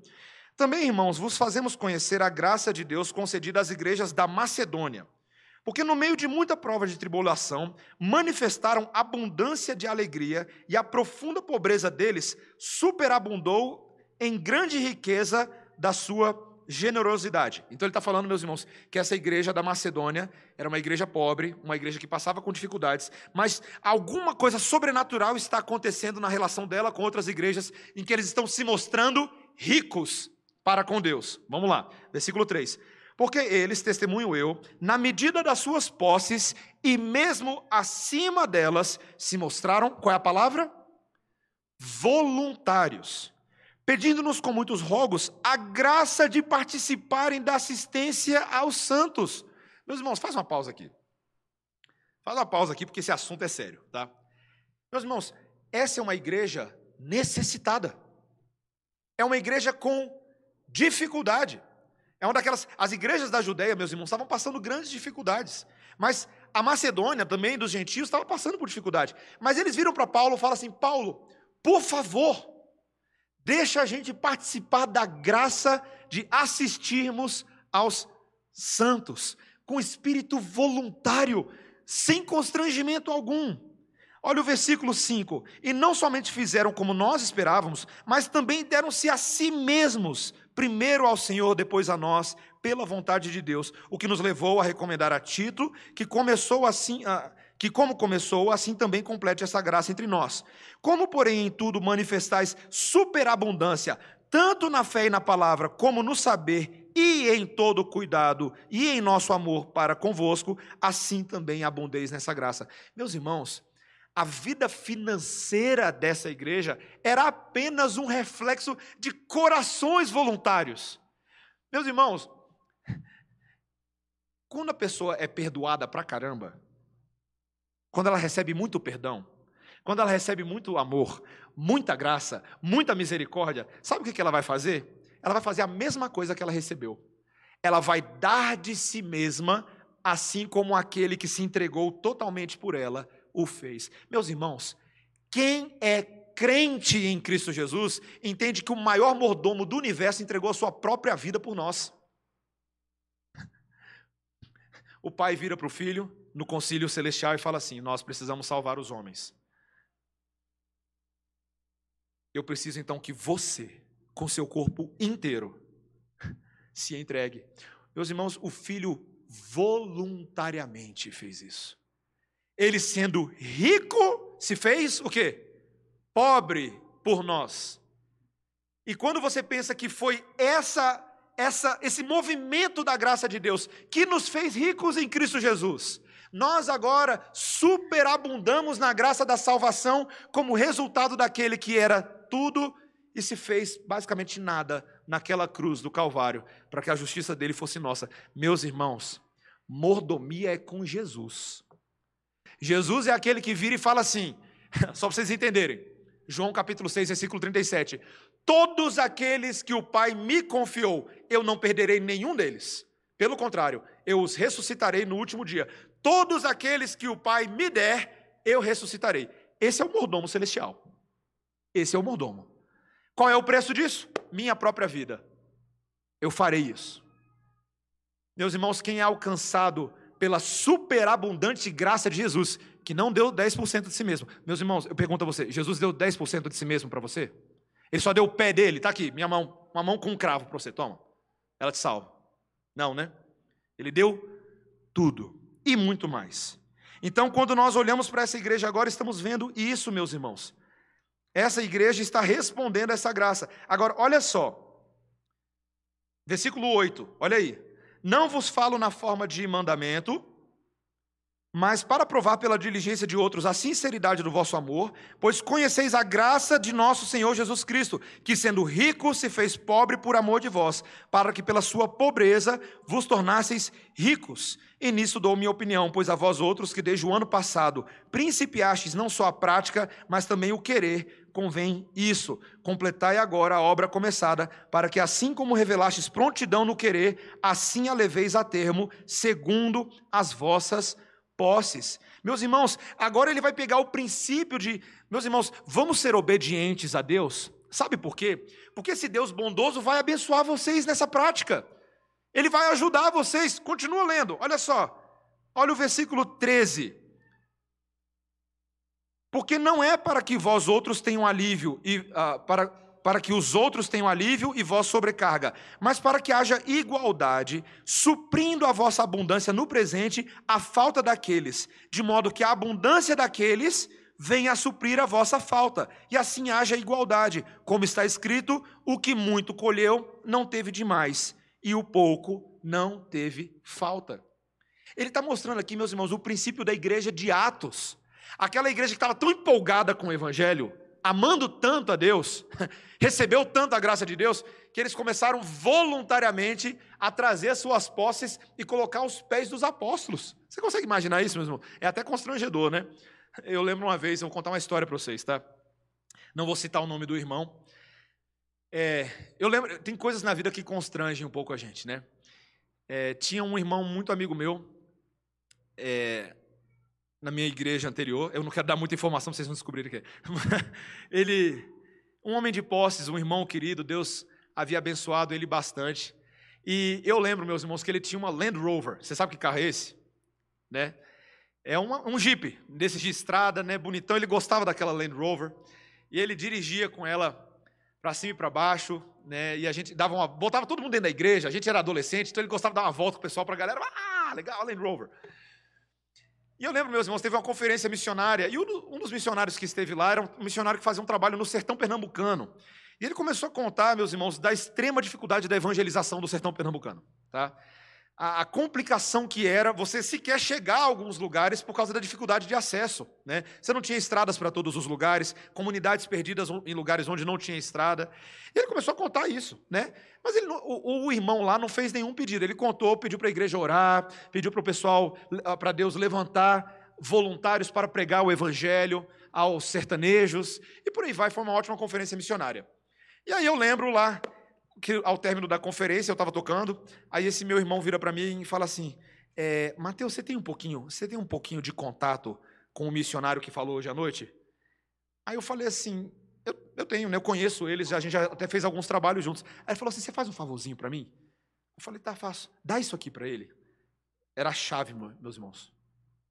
Também, irmãos, vos fazemos conhecer a graça de Deus concedida às igrejas da Macedônia porque no meio de muita prova de tribulação, manifestaram abundância de alegria, e a profunda pobreza deles superabundou em grande riqueza da sua generosidade. Então ele está falando, meus irmãos, que essa igreja da Macedônia era uma igreja pobre, uma igreja que passava com dificuldades, mas alguma coisa sobrenatural está acontecendo na relação dela com outras igrejas, em que eles estão se mostrando ricos para com Deus. Vamos lá, versículo 3. Porque eles, testemunho eu, na medida das suas posses e mesmo acima delas, se mostraram, qual é a palavra? Voluntários, pedindo-nos com muitos rogos a graça de participarem da assistência aos santos. Meus irmãos, faz uma pausa aqui. Faz uma pausa aqui, porque esse assunto é sério, tá? Meus irmãos, essa é uma igreja necessitada. É uma igreja com dificuldade. É uma daquelas. As igrejas da Judéia, meus irmãos, estavam passando grandes dificuldades. Mas a Macedônia, também dos gentios, estava passando por dificuldade. Mas eles viram para Paulo e falam assim: Paulo, por favor, deixa a gente participar da graça de assistirmos aos santos, com espírito voluntário, sem constrangimento algum. Olha o versículo 5: E não somente fizeram como nós esperávamos, mas também deram-se a si mesmos primeiro ao Senhor, depois a nós, pela vontade de Deus, o que nos levou a recomendar a Tito, que começou assim, que como começou, assim também complete essa graça entre nós. Como, porém, em tudo manifestais superabundância, tanto na fé e na palavra, como no saber e em todo cuidado e em nosso amor para convosco, assim também abundeis nessa graça. Meus irmãos, a vida financeira dessa igreja era apenas um reflexo de corações voluntários. Meus irmãos, quando a pessoa é perdoada pra caramba, quando ela recebe muito perdão, quando ela recebe muito amor, muita graça, muita misericórdia, sabe o que ela vai fazer? Ela vai fazer a mesma coisa que ela recebeu. Ela vai dar de si mesma, assim como aquele que se entregou totalmente por ela o fez. Meus irmãos, quem é crente em Cristo Jesus entende que o maior mordomo do universo entregou a sua própria vida por nós. O pai vira para o filho no concílio celestial e fala assim: Nós precisamos salvar os homens. Eu preciso então que você, com seu corpo inteiro, se entregue. Meus irmãos, o filho voluntariamente fez isso. Ele sendo rico, se fez o quê? Pobre por nós. E quando você pensa que foi essa essa esse movimento da graça de Deus que nos fez ricos em Cristo Jesus, nós agora superabundamos na graça da salvação como resultado daquele que era tudo e se fez basicamente nada naquela cruz do Calvário, para que a justiça dele fosse nossa. Meus irmãos, mordomia é com Jesus. Jesus é aquele que vira e fala assim, só para vocês entenderem. João capítulo 6, versículo 37. Todos aqueles que o Pai me confiou, eu não perderei nenhum deles. Pelo contrário, eu os ressuscitarei no último dia. Todos aqueles que o Pai me der, eu ressuscitarei. Esse é o mordomo celestial. Esse é o mordomo. Qual é o preço disso? Minha própria vida. Eu farei isso. Meus irmãos, quem é alcançado pela superabundante graça de Jesus, que não deu 10% de si mesmo. Meus irmãos, eu pergunto a você: Jesus deu 10% de si mesmo para você? Ele só deu o pé dele, tá aqui, minha mão, uma mão com um cravo para você, toma. Ela te salva. Não, né? Ele deu tudo e muito mais. Então, quando nós olhamos para essa igreja agora, estamos vendo isso, meus irmãos. Essa igreja está respondendo a essa graça. Agora, olha só. Versículo 8, olha aí. Não vos falo na forma de mandamento, mas para provar pela diligência de outros a sinceridade do vosso amor, pois conheceis a graça de nosso Senhor Jesus Cristo, que sendo rico se fez pobre por amor de vós, para que pela sua pobreza vos tornasseis ricos. E nisso dou minha opinião, pois a vós outros que desde o ano passado principiastes não só a prática, mas também o querer, convém isso. Completai agora a obra começada, para que assim como revelastes prontidão no querer, assim a leveis a termo, segundo as vossas posses. Meus irmãos, agora ele vai pegar o princípio de, meus irmãos, vamos ser obedientes a Deus. Sabe por quê? Porque esse Deus bondoso vai abençoar vocês nessa prática. Ele vai ajudar vocês. Continua lendo, olha só. Olha o versículo 13. Porque não é para que vós outros tenham alívio e uh, para para que os outros tenham alívio e vós sobrecarga, mas para que haja igualdade, suprindo a vossa abundância no presente a falta daqueles, de modo que a abundância daqueles venha a suprir a vossa falta, e assim haja igualdade, como está escrito: o que muito colheu não teve demais, e o pouco não teve falta. Ele está mostrando aqui, meus irmãos, o princípio da igreja de Atos. Aquela igreja que estava tão empolgada com o evangelho, amando tanto a Deus, recebeu tanta graça de Deus, que eles começaram voluntariamente a trazer suas posses e colocar os pés dos apóstolos. Você consegue imaginar isso, meu irmão? É até constrangedor, né? Eu lembro uma vez, eu vou contar uma história para vocês, tá? Não vou citar o nome do irmão. É, eu lembro, tem coisas na vida que constrangem um pouco a gente, né? É, tinha um irmão muito amigo meu, é, na minha igreja anterior. Eu não quero dar muita informação, vocês vão descobrir aqui. ele, um homem de posses, um irmão querido, Deus havia abençoado ele bastante. E eu lembro, meus irmãos, que ele tinha uma Land Rover. Você sabe que carro é esse? Né? É uma, um Jeep, desses de estrada, né? Bonitão. Ele gostava daquela Land Rover. E ele dirigia com ela para cima e para baixo, né? E a gente dava uma, botava todo mundo dentro da igreja. A gente era adolescente, então ele gostava de dar uma volta com o pessoal para a galera. Ah, legal, Land Rover. E eu lembro, meus irmãos, teve uma conferência missionária, e um dos missionários que esteve lá era um missionário que fazia um trabalho no sertão pernambucano. E ele começou a contar, meus irmãos, da extrema dificuldade da evangelização do sertão pernambucano. Tá? A, a, complicação que era você sequer chegar a alguns lugares por causa da dificuldade de acesso. Né? Você não tinha estradas para todos os lugares, comunidades perdidas em lugares onde não tinha estrada. E ele começou a contar isso. Né? Mas ele, o, o irmão lá não fez nenhum pedido. Ele contou, pediu para a igreja orar, pediu para o pessoal, para Deus levantar voluntários para pregar o evangelho aos sertanejos, e por aí vai. Foi uma ótima conferência missionária. E aí eu lembro lá que ao término da conferência eu estava tocando, aí esse meu irmão vira para mim e fala assim: é, Mateus, você tem um pouquinho, você tem um pouquinho de contato com o missionário que falou hoje à noite? Aí eu falei assim, eu, eu tenho, né? Eu conheço eles, a gente já até fez alguns trabalhos juntos. Aí ele falou assim: você faz um favorzinho para mim? Eu falei, tá, faço. Dá isso aqui para ele. Era a chave, meus irmãos,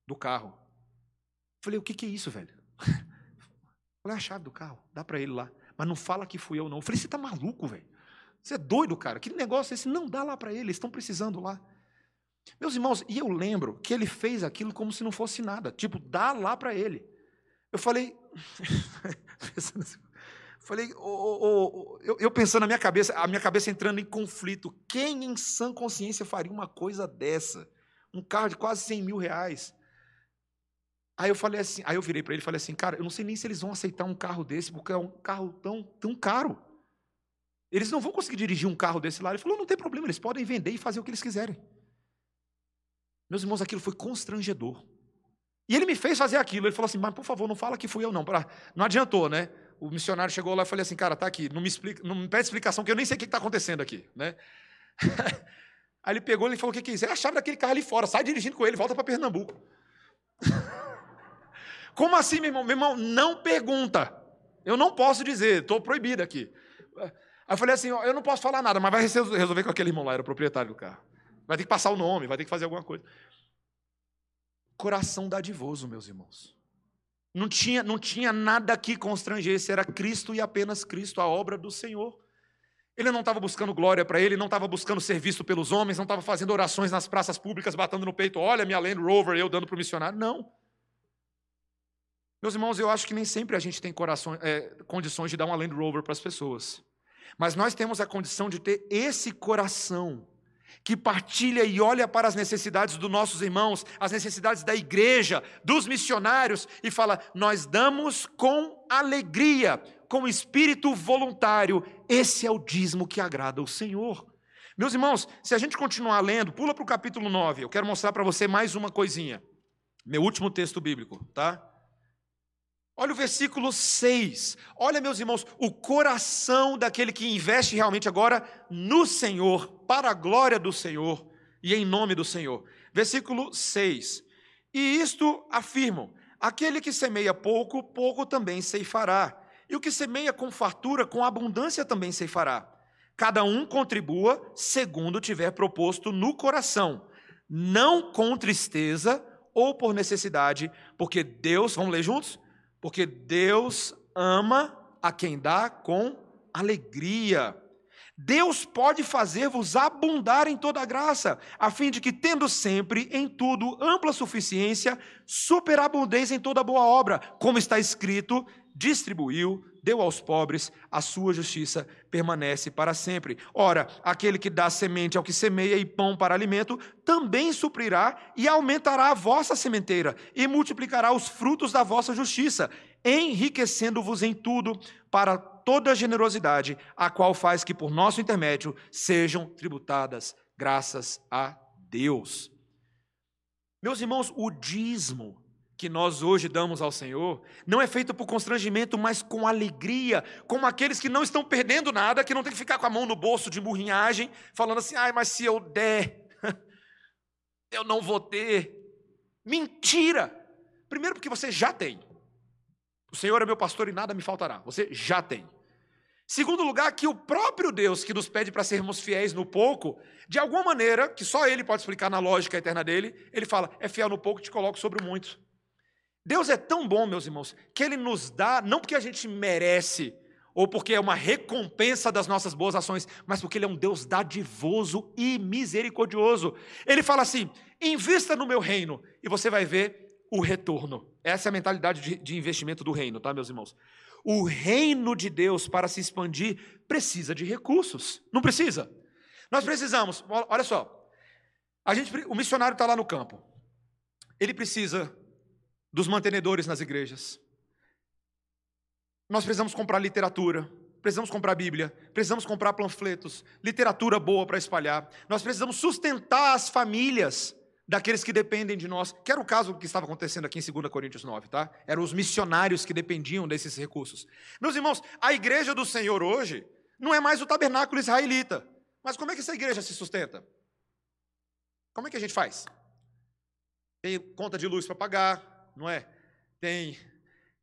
do carro. Eu falei, o que, que é isso, velho? Eu falei, é a chave do carro, dá para ele lá. Mas não fala que fui eu, não. Eu falei, você tá maluco, velho? Você é doido, cara? Que negócio esse? Não, dá lá para ele, eles estão precisando lá. Meus irmãos, e eu lembro que ele fez aquilo como se não fosse nada. Tipo, dá lá para ele. Eu falei. falei, oh, oh, oh, eu, eu, pensando na minha cabeça, a minha cabeça entrando em conflito. Quem em sã consciência faria uma coisa dessa? Um carro de quase 100 mil reais. Aí eu falei assim, aí eu virei para ele e falei assim, cara, eu não sei nem se eles vão aceitar um carro desse, porque é um carro tão, tão caro. Eles não vão conseguir dirigir um carro desse lá. Ele falou: não tem problema, eles podem vender e fazer o que eles quiserem. Meus irmãos, aquilo foi constrangedor. E ele me fez fazer aquilo. Ele falou assim: mas por favor, não fala que fui eu, não. Não adiantou, né? O missionário chegou lá e falei assim: cara, tá aqui, não me, explica, não me pede explicação, que eu nem sei o que está acontecendo aqui. Né? Aí ele pegou e falou: o que, que é isso? É a chave daquele carro ali fora, sai dirigindo com ele, volta para Pernambuco. Como assim, meu irmão? Meu irmão, não pergunta. Eu não posso dizer, estou proibido aqui. Aí eu falei assim: eu não posso falar nada, mas vai resolver com aquele irmão lá, era o proprietário do carro. Vai ter que passar o nome, vai ter que fazer alguma coisa. Coração dadivoso, meus irmãos. Não tinha, não tinha nada que constrangesse, era Cristo e apenas Cristo, a obra do Senhor. Ele não estava buscando glória para ele, não estava buscando ser visto pelos homens, não estava fazendo orações nas praças públicas, batendo no peito, olha minha Land Rover, eu dando para o missionário. Não. Meus irmãos, eu acho que nem sempre a gente tem coração, é, condições de dar uma Land Rover para as pessoas. Mas nós temos a condição de ter esse coração que partilha e olha para as necessidades dos nossos irmãos, as necessidades da igreja, dos missionários e fala: nós damos com alegria, com espírito voluntário. Esse é o dízimo que agrada ao Senhor. Meus irmãos, se a gente continuar lendo, pula para o capítulo 9. Eu quero mostrar para você mais uma coisinha. Meu último texto bíblico, tá? Olha o versículo 6. Olha, meus irmãos, o coração daquele que investe realmente agora no Senhor, para a glória do Senhor e em nome do Senhor. Versículo 6. E isto afirmam: aquele que semeia pouco, pouco também ceifará. E o que semeia com fartura, com abundância também ceifará. Cada um contribua segundo tiver proposto no coração, não com tristeza ou por necessidade, porque Deus, vamos ler juntos? Porque Deus ama a quem dá com alegria. Deus pode fazer-vos abundar em toda graça, a fim de que, tendo sempre em tudo ampla suficiência, superabundência em toda boa obra, como está escrito, distribuiu, deu aos pobres, a sua justiça permanece para sempre. Ora, aquele que dá semente ao que semeia e pão para alimento, também suprirá e aumentará a vossa sementeira e multiplicará os frutos da vossa justiça, enriquecendo-vos em tudo para toda generosidade, a qual faz que por nosso intermédio sejam tributadas graças a Deus. Meus irmãos, o dízimo que nós hoje damos ao Senhor não é feito por constrangimento, mas com alegria, como aqueles que não estão perdendo nada, que não tem que ficar com a mão no bolso de murrinhagem, falando assim: ai, mas se eu der, eu não vou ter. Mentira! Primeiro, porque você já tem. O Senhor é meu pastor e nada me faltará. Você já tem. Segundo lugar, que o próprio Deus que nos pede para sermos fiéis no pouco, de alguma maneira, que só Ele pode explicar na lógica eterna dele, Ele fala: é fiel no pouco, te coloco sobre o muito. Deus é tão bom, meus irmãos, que Ele nos dá, não porque a gente merece, ou porque é uma recompensa das nossas boas ações, mas porque Ele é um Deus dadivoso e misericordioso. Ele fala assim: invista no meu reino, e você vai ver o retorno. Essa é a mentalidade de, de investimento do reino, tá, meus irmãos? O reino de Deus, para se expandir, precisa de recursos, não precisa? Nós precisamos, olha só, A gente, o missionário está lá no campo. Ele precisa dos mantenedores nas igrejas. Nós precisamos comprar literatura, precisamos comprar Bíblia, precisamos comprar panfletos, literatura boa para espalhar. Nós precisamos sustentar as famílias daqueles que dependem de nós, que era o caso que estava acontecendo aqui em 2 Coríntios 9, tá? Eram os missionários que dependiam desses recursos. Meus irmãos, a igreja do Senhor hoje não é mais o tabernáculo israelita. Mas como é que essa igreja se sustenta? Como é que a gente faz? Tem conta de luz para pagar, não é? Tem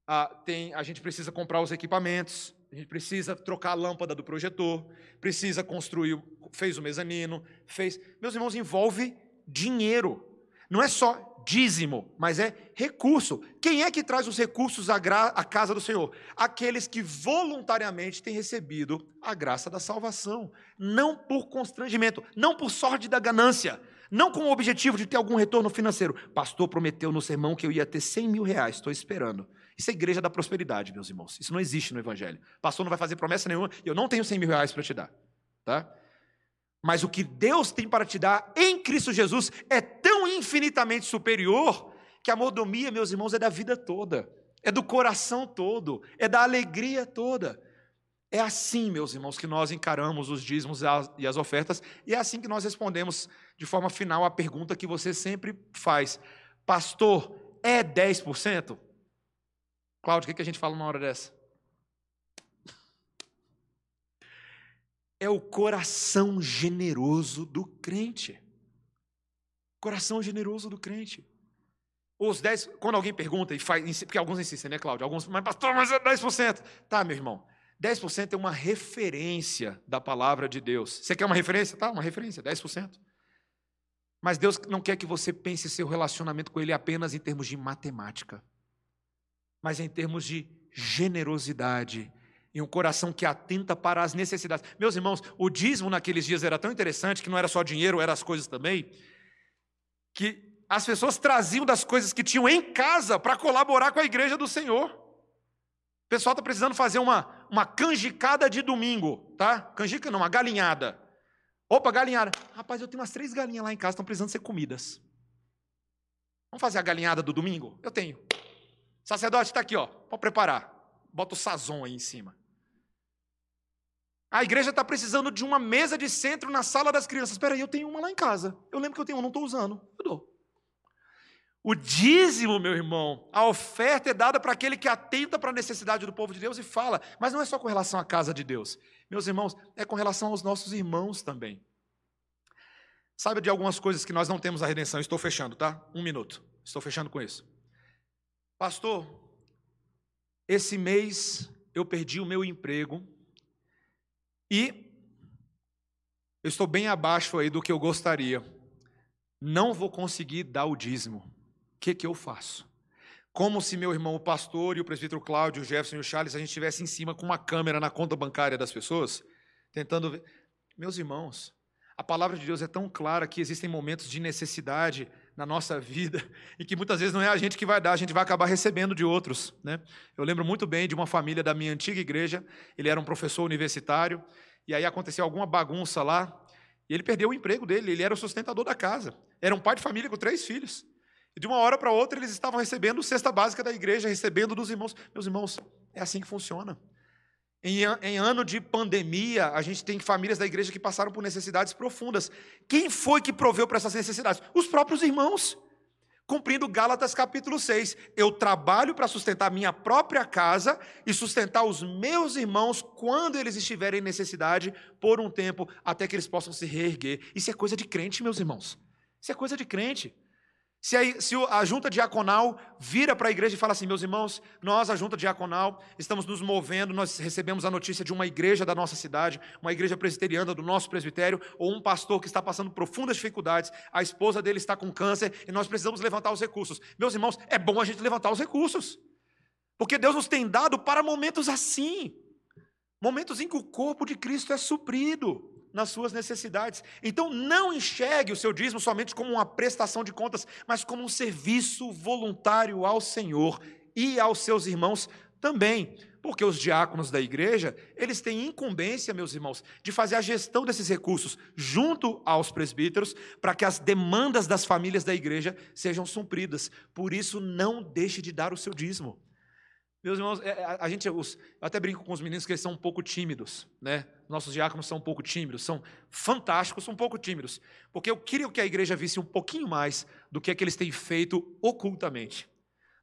a, tem a gente precisa comprar os equipamentos, a gente precisa trocar a lâmpada do projetor, precisa construir, fez o mezanino, fez. Meus irmãos, envolve dinheiro. Não é só dízimo, mas é recurso. Quem é que traz os recursos à, à, casa do Senhor? Aqueles que voluntariamente têm recebido a graça da salvação. Não por constrangimento, não por sorte da ganância, não com o objetivo de ter algum retorno financeiro. Pastor prometeu no sermão que eu ia ter 100 mil reais, estou esperando. Isso é igreja da prosperidade, meus irmãos. Isso não existe no Evangelho. Pastor não vai fazer promessa nenhuma, eu não tenho 100 mil reais para te dar. Tá? Mas o que Deus tem para te dar em Cristo Jesus é tão infinitamente superior que a mordomia, meus irmãos, é da vida toda, é do coração todo, é da alegria toda. É assim, meus irmãos, que nós encaramos os dízimos e as ofertas, e é assim que nós respondemos de forma final a pergunta que você sempre faz: Pastor, é 10%? Cláudio, o que a gente fala numa hora dessa? é o coração generoso do crente. Coração generoso do crente. Os 10, quando alguém pergunta e faz, porque alguns insistem, né, Cláudio? Alguns, mas pastor, mas é 10%. Tá, meu irmão. 10% é uma referência da palavra de Deus. Você quer uma referência? Tá, uma referência, 10%. Mas Deus não quer que você pense seu relacionamento com Ele apenas em termos de matemática, mas em termos de generosidade e um coração que atenta para as necessidades. Meus irmãos, o dízimo naqueles dias era tão interessante que não era só dinheiro, eram as coisas também, que as pessoas traziam das coisas que tinham em casa para colaborar com a igreja do Senhor. Pessoal está precisando fazer uma, uma canjicada de domingo, tá? Canjica não, uma galinhada. Opa, galinhada. Rapaz, eu tenho umas três galinhas lá em casa, estão precisando ser comidas. Vamos fazer a galinhada do domingo? Eu tenho. Sacerdote está aqui, ó. Pode preparar. Bota o sazon aí em cima. A igreja está precisando de uma mesa de centro na sala das crianças. Espera aí, eu tenho uma lá em casa. Eu lembro que eu tenho uma, não estou usando. Eu dou. O dízimo, meu irmão, a oferta é dada para aquele que atenta para a necessidade do povo de Deus e fala. Mas não é só com relação à casa de Deus. Meus irmãos, é com relação aos nossos irmãos também. Saiba de algumas coisas que nós não temos a redenção. Estou fechando, tá? Um minuto. Estou fechando com isso. Pastor, esse mês eu perdi o meu emprego e eu estou bem abaixo aí do que eu gostaria. Não vou conseguir dar o dízimo. Que, que eu faço? Como se meu irmão, o pastor, e o presbítero Cláudio, o Jefferson e o Charles, a gente estivesse em cima com uma câmera na conta bancária das pessoas, tentando ver. Meus irmãos, a palavra de Deus é tão clara que existem momentos de necessidade na nossa vida e que muitas vezes não é a gente que vai dar, a gente vai acabar recebendo de outros. Né? Eu lembro muito bem de uma família da minha antiga igreja, ele era um professor universitário, e aí aconteceu alguma bagunça lá, e ele perdeu o emprego dele, ele era o sustentador da casa, era um pai de família com três filhos. E de uma hora para outra eles estavam recebendo cesta básica da igreja, recebendo dos irmãos. Meus irmãos, é assim que funciona. Em, em, ano de pandemia, a gente tem famílias da igreja que passaram por necessidades profundas. Quem foi que proveu para essas necessidades? Os próprios irmãos. Cumprindo Gálatas capítulo 6. Eu trabalho para sustentar minha própria casa e sustentar os meus irmãos quando eles estiverem em necessidade por um tempo, até que eles possam se reerguer. Isso é coisa de crente, meus irmãos. Isso é coisa de crente. Se a, se a junta diaconal vira para a igreja e fala assim, meus irmãos, nós, a junta diaconal, estamos nos movendo, nós recebemos a notícia de uma igreja da nossa cidade, uma igreja presbiteriana do nosso presbitério, ou um pastor que está passando profundas dificuldades, a esposa dele está com câncer e nós precisamos levantar os recursos. Meus irmãos, é bom a gente levantar os recursos, porque Deus nos tem dado para momentos assim momentos em que o corpo de Cristo é suprido nas suas necessidades. Então, não enxergue o seu dízimo somente como uma prestação de contas, mas como um serviço voluntário ao Senhor e aos seus irmãos também. Porque os diáconos da igreja, eles têm incumbência, meus irmãos, de fazer a gestão desses recursos junto aos presbíteros, para que as demandas das famílias da igreja sejam supridas. Por isso, não deixe de dar o seu dízimo. Meus irmãos, é, a, gente, eu até brinco com os meninos que eles são um pouco tímidos, né? Nossos diáconos são um pouco tímidos, são fantásticos, são um pouco tímidos, porque eu queria que a igreja visse um pouquinho mais do que é que eles têm feito ocultamente,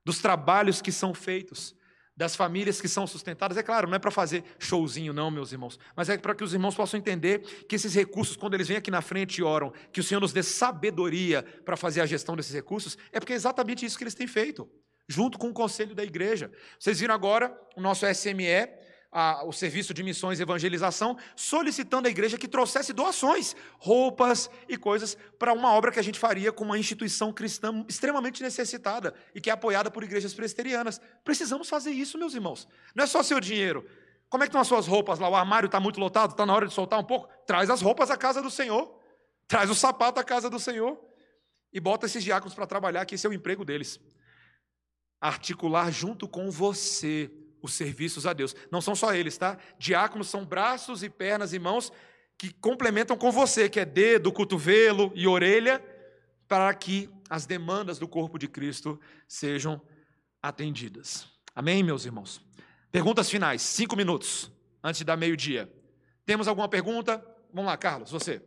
dos trabalhos que são feitos, das famílias que são sustentadas. É claro, não é para fazer showzinho, não, meus irmãos, mas é para que os irmãos possam entender que esses recursos, quando eles vêm aqui na frente e oram, que o Senhor nos dê sabedoria para fazer a gestão desses recursos, é porque é exatamente isso que eles têm feito junto com o conselho da igreja. Vocês viram agora o nosso SME, a, o Serviço de Missões e Evangelização, solicitando à igreja que trouxesse doações, roupas e coisas para uma obra que a gente faria com uma instituição cristã extremamente necessitada e que é apoiada por igrejas presbiterianas. Precisamos fazer isso, meus irmãos. Não é só seu dinheiro. Como é que estão as suas roupas lá? O armário está muito lotado, está na hora de soltar um pouco? Traz as roupas à casa do Senhor. Traz o sapato à casa do Senhor. E bota esses diáconos para trabalhar, que esse é o emprego deles articular junto com você os serviços a Deus. Não são só eles, tá? Diáconos são braços e pernas e mãos que complementam com você, que é dedo, cotovelo e orelha, para que as demandas do corpo de Cristo sejam atendidas. Amém, meus irmãos? Perguntas finais, cinco minutos antes da meio-dia. Temos alguma pergunta? Vamos lá, Carlos, você.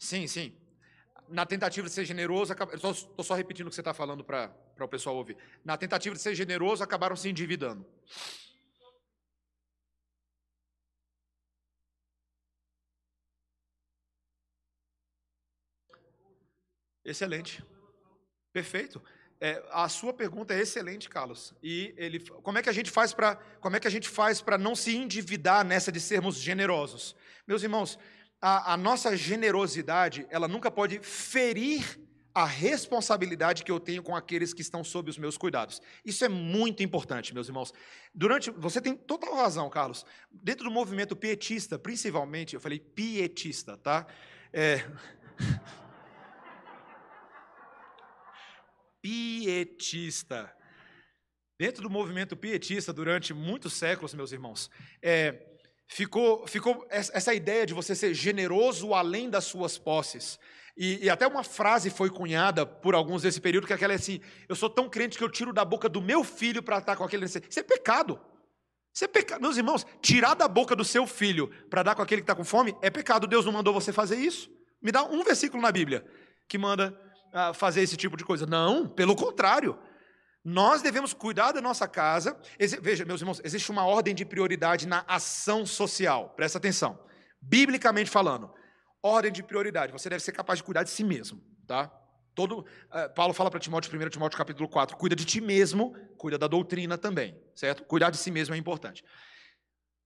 Sim, sim. Na tentativa de ser generoso, estou só repetindo o que você está falando para o pessoal ouvir. Na tentativa de ser generoso, acabaram se endividando. Excelente. Perfeito. É, a sua pergunta é excelente, Carlos. E ele, como é que a gente faz para, como é que a gente faz para não se endividar nessa de sermos generosos? Meus irmãos, a, a nossa generosidade, ela nunca pode ferir a responsabilidade que eu tenho com aqueles que estão sob os meus cuidados. Isso é muito importante, meus irmãos. Durante, você tem total razão, Carlos. Dentro do movimento pietista, principalmente, eu falei pietista, tá? É... pietista. Dentro do movimento pietista, durante muitos séculos, meus irmãos, é, ficou, ficou essa ideia de você ser generoso além das suas posses. E, e, até uma frase foi cunhada por alguns desse período, que é aquela assim: eu sou tão crente que eu tiro da boca do meu filho para estar com aquele. Isso é pecado. Isso é pecado. Meus irmãos, tirar da boca do seu filho para dar com aquele que está com fome é pecado. Deus não mandou você fazer isso. Me dá um versículo na Bíblia que manda ah, fazer esse tipo de coisa. Não, pelo contrário. Nós devemos cuidar da nossa casa. Veja, meus irmãos, existe uma ordem de prioridade na ação social. Presta atenção. Biblicamente falando, ordem de prioridade. Você deve ser capaz de cuidar de si mesmo, tá? Todo, uh, Paulo fala para Timóteo, 1 Timóteo capítulo 4, cuida de ti mesmo, cuida da doutrina também, certo? Cuidar de si mesmo é importante.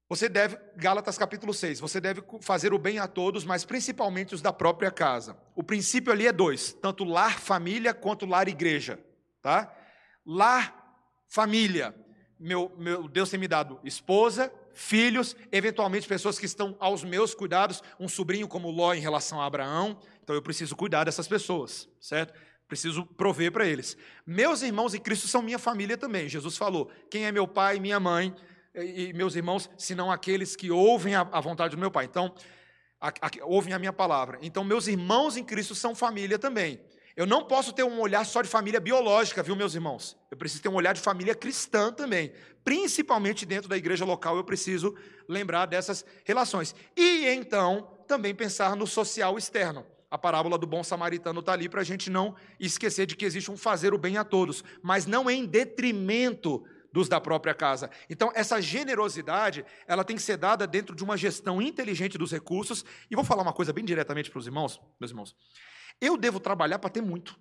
Você deve, Gálatas capítulo 6, você deve fazer o bem a todos, mas principalmente os da própria casa. O princípio ali é dois, tanto lar família quanto lar igreja, tá? Lar, família. Meu, meu Deus tem me dado esposa, filhos, eventualmente pessoas que estão aos meus cuidados, um sobrinho como Ló em relação a Abraão. Então eu preciso cuidar dessas pessoas, certo? Preciso prover para eles. Meus irmãos em Cristo são minha família também. Jesus falou: quem é meu pai minha mãe e meus irmãos, senão aqueles que ouvem a, a vontade do meu pai. Então, a, a, ouvem a minha palavra. Então, meus irmãos em Cristo são família também. Eu não posso ter um olhar só de família biológica, viu, meus irmãos? Eu preciso ter um olhar de família cristã também. Principalmente dentro da igreja local, eu preciso lembrar dessas relações. E então, também pensar no social externo. A parábola do bom samaritano está ali para a gente não esquecer de que existe um fazer o bem a todos, mas não em detrimento dos da própria casa. Então, essa generosidade, ela tem que ser dada dentro de uma gestão inteligente dos recursos. E vou falar uma coisa bem diretamente para os irmãos, meus irmãos. Eu devo trabalhar para ter muito.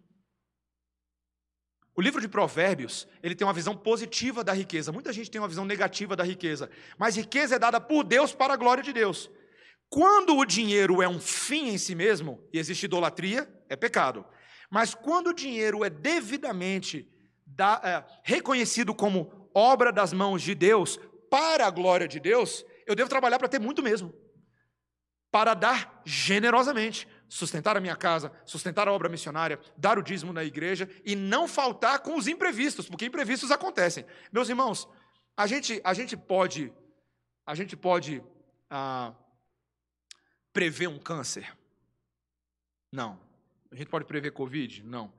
O livro de Provérbios, ele tem uma visão positiva da riqueza. Muita gente tem uma visão negativa da riqueza. Mas riqueza é dada por Deus para a glória de Deus. Quando o dinheiro é um fim em si mesmo, e existe idolatria, é pecado. Mas quando o dinheiro é devidamente da, é, reconhecido como obra das mãos de Deus, para a glória de Deus, Eu devo trabalhar para ter muito mesmo. Para dar generosamente, sustentar a minha casa, sustentar a obra missionária, dar o dízimo na igreja e não faltar com os imprevistos, porque imprevistos acontecem. Meus irmãos, a gente, a gente pode, a gente pode ah, prever um câncer? Não. A gente pode prever Covid? Não.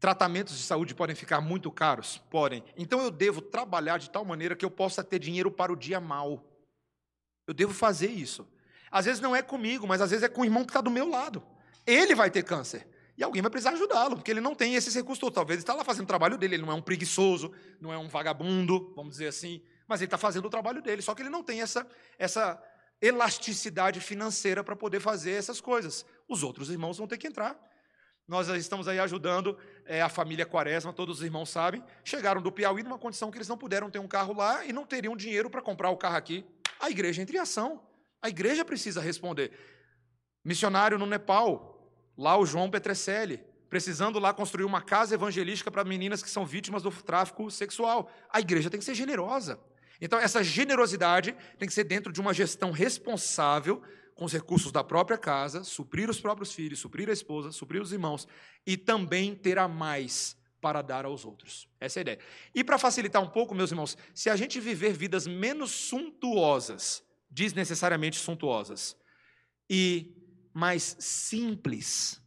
Tratamentos de saúde podem ficar muito caros? Podem. Então eu devo trabalhar de tal maneira que eu possa ter dinheiro para o dia mal. Eu devo fazer isso. Às vezes não é comigo, mas às vezes é com o irmão que está do meu lado. Ele vai ter câncer. E alguém vai precisar ajudá-lo, porque ele não tem esses recursos todos. Talvez ele está lá fazendo o trabalho dele, ele não é um preguiçoso, não é um vagabundo, vamos dizer assim, mas ele está fazendo o trabalho dele. Só que ele não tem essa, essa elasticidade financeira para poder fazer essas coisas. Os outros irmãos vão ter que entrar. Nós estamos aí ajudando é, a família Quaresma, todos os irmãos sabem. Chegaram do Piauí numa condição que eles não puderam ter um carro lá e não teriam dinheiro para comprar o carro aqui. A igreja entra em ação. A igreja precisa responder. Missionário no Nepal, lá o João Petrecelli, precisando lá construir uma casa evangelística para meninas que são vítimas do tráfico sexual. A igreja tem que ser generosa. Então, essa generosidade tem que ser dentro de uma gestão responsável com os recursos da própria casa, suprir os próprios filhos, suprir a esposa, suprir os irmãos e também ter a mais para dar aos outros. Essa é a ideia. E para facilitar um pouco, meus irmãos, se a gente viver vidas menos suntuosas, desnecessariamente suntuosas, e mais simples,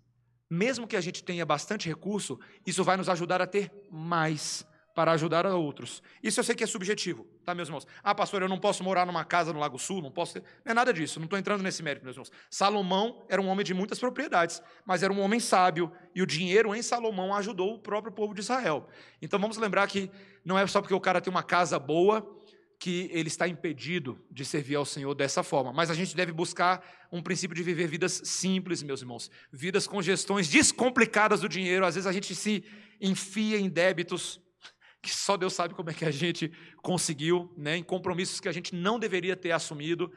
mesmo que a gente tenha bastante recurso, isso vai nos ajudar a ter mais para ajudar a outros. Isso eu sei que é subjetivo, tá, meus irmãos? Ah, pastor, eu não posso morar numa casa no Lago Sul, não posso. Ter... Não é nada disso, não estou entrando nesse mérito, meus irmãos. Salomão era um homem de muitas propriedades, mas era um homem sábio, e o dinheiro em Salomão ajudou o próprio povo de Israel. Então vamos lembrar que não é só porque o cara tem uma casa boa que ele está impedido de servir ao Senhor dessa forma, mas a gente deve buscar um princípio de viver vidas simples, meus irmãos, vidas com gestões descomplicadas do dinheiro. Às vezes a gente se enfia em débitos que só Deus sabe como é que a gente conseguiu, né, em compromissos que a gente não deveria ter assumido,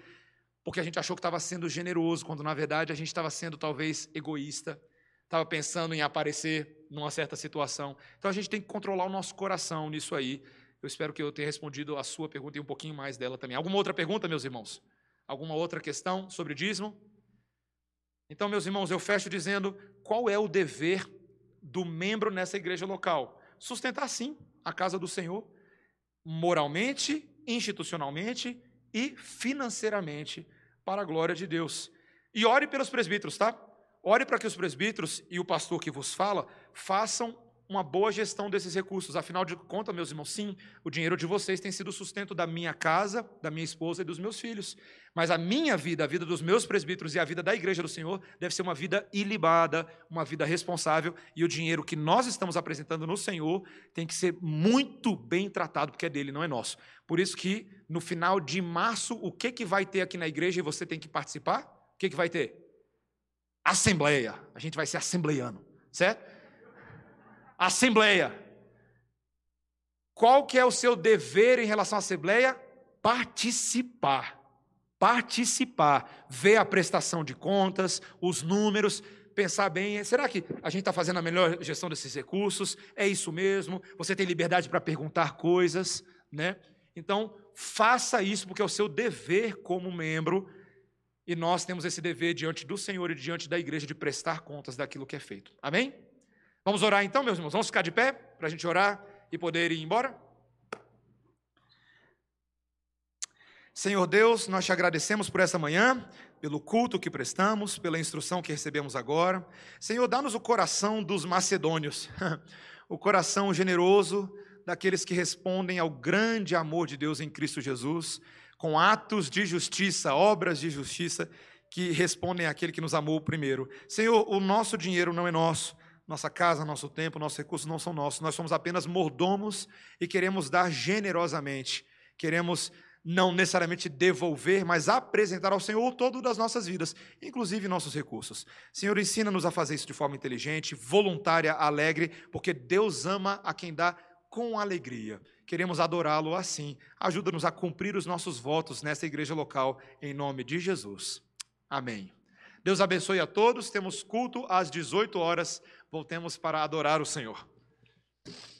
porque a gente achou que estava sendo generoso, quando na verdade a gente estava sendo talvez egoísta, estava pensando em aparecer numa certa situação. Então a gente tem que controlar o nosso coração nisso aí. Eu espero que eu tenha respondido a sua pergunta e um pouquinho mais dela também. Alguma outra pergunta, meus irmãos? Alguma outra questão sobre dízimo? Então, meus irmãos, eu fecho dizendo qual é o dever do membro nessa igreja local. Sustentar sim a casa do Senhor, moralmente, institucionalmente e financeiramente, para a glória de Deus. E ore pelos presbíteros, tá? Ore para que os presbíteros e o pastor que vos fala façam uma boa gestão desses recursos. Afinal de contas, meus irmãos, sim, o dinheiro de vocês tem sido o sustento da minha casa, da minha esposa e dos meus filhos. Mas a minha vida, a vida dos meus presbíteros e a vida da igreja do Senhor deve ser uma vida ilibada, uma vida responsável, e o dinheiro que nós estamos apresentando no Senhor tem que ser muito bem tratado, porque é dele, não é nosso. Por isso que no final de março, o que que vai ter aqui na igreja e você tem que participar? O que que vai ter? Assembleia. A gente vai ser assembleiano, certo? Assembleia. Qual que é o seu dever em relação à Assembleia? Participar. Participar. Ver a prestação de contas, os números, pensar bem, será que a gente está fazendo a melhor gestão desses recursos? É isso mesmo? Você tem liberdade para perguntar coisas, né? Então, faça isso porque é o seu dever como membro e nós temos esse dever diante do Senhor e diante da igreja de prestar contas daquilo que é feito. Amém? Vamos orar então, meus irmãos? Vamos ficar de pé para a gente orar e poder ir embora? Senhor Deus, nós te agradecemos por essa manhã, pelo culto que prestamos, pela instrução que recebemos agora. Senhor, dá-nos o coração dos macedônios, o coração generoso daqueles que respondem ao grande amor de Deus em Cristo Jesus, com atos de justiça, obras de justiça que respondem àquele que nos amou primeiro. Senhor, o nosso dinheiro não é nosso, nossa casa, nosso tempo, nossos recursos não são nossos. Nós somos apenas mordomos e queremos dar generosamente. Queremos não necessariamente devolver, mas apresentar ao Senhor todo das nossas vidas, inclusive nossos recursos. Senhor, ensina-nos a fazer isso de forma inteligente, voluntária, alegre, porque Deus ama a quem dá com alegria. Queremos adorá-lo assim. Ajuda-nos a cumprir os nossos votos nessa igreja local, em nome de Jesus. Amém. Deus abençoe a todos. Temos culto às 18 horas voltemos para adorar o Senhor.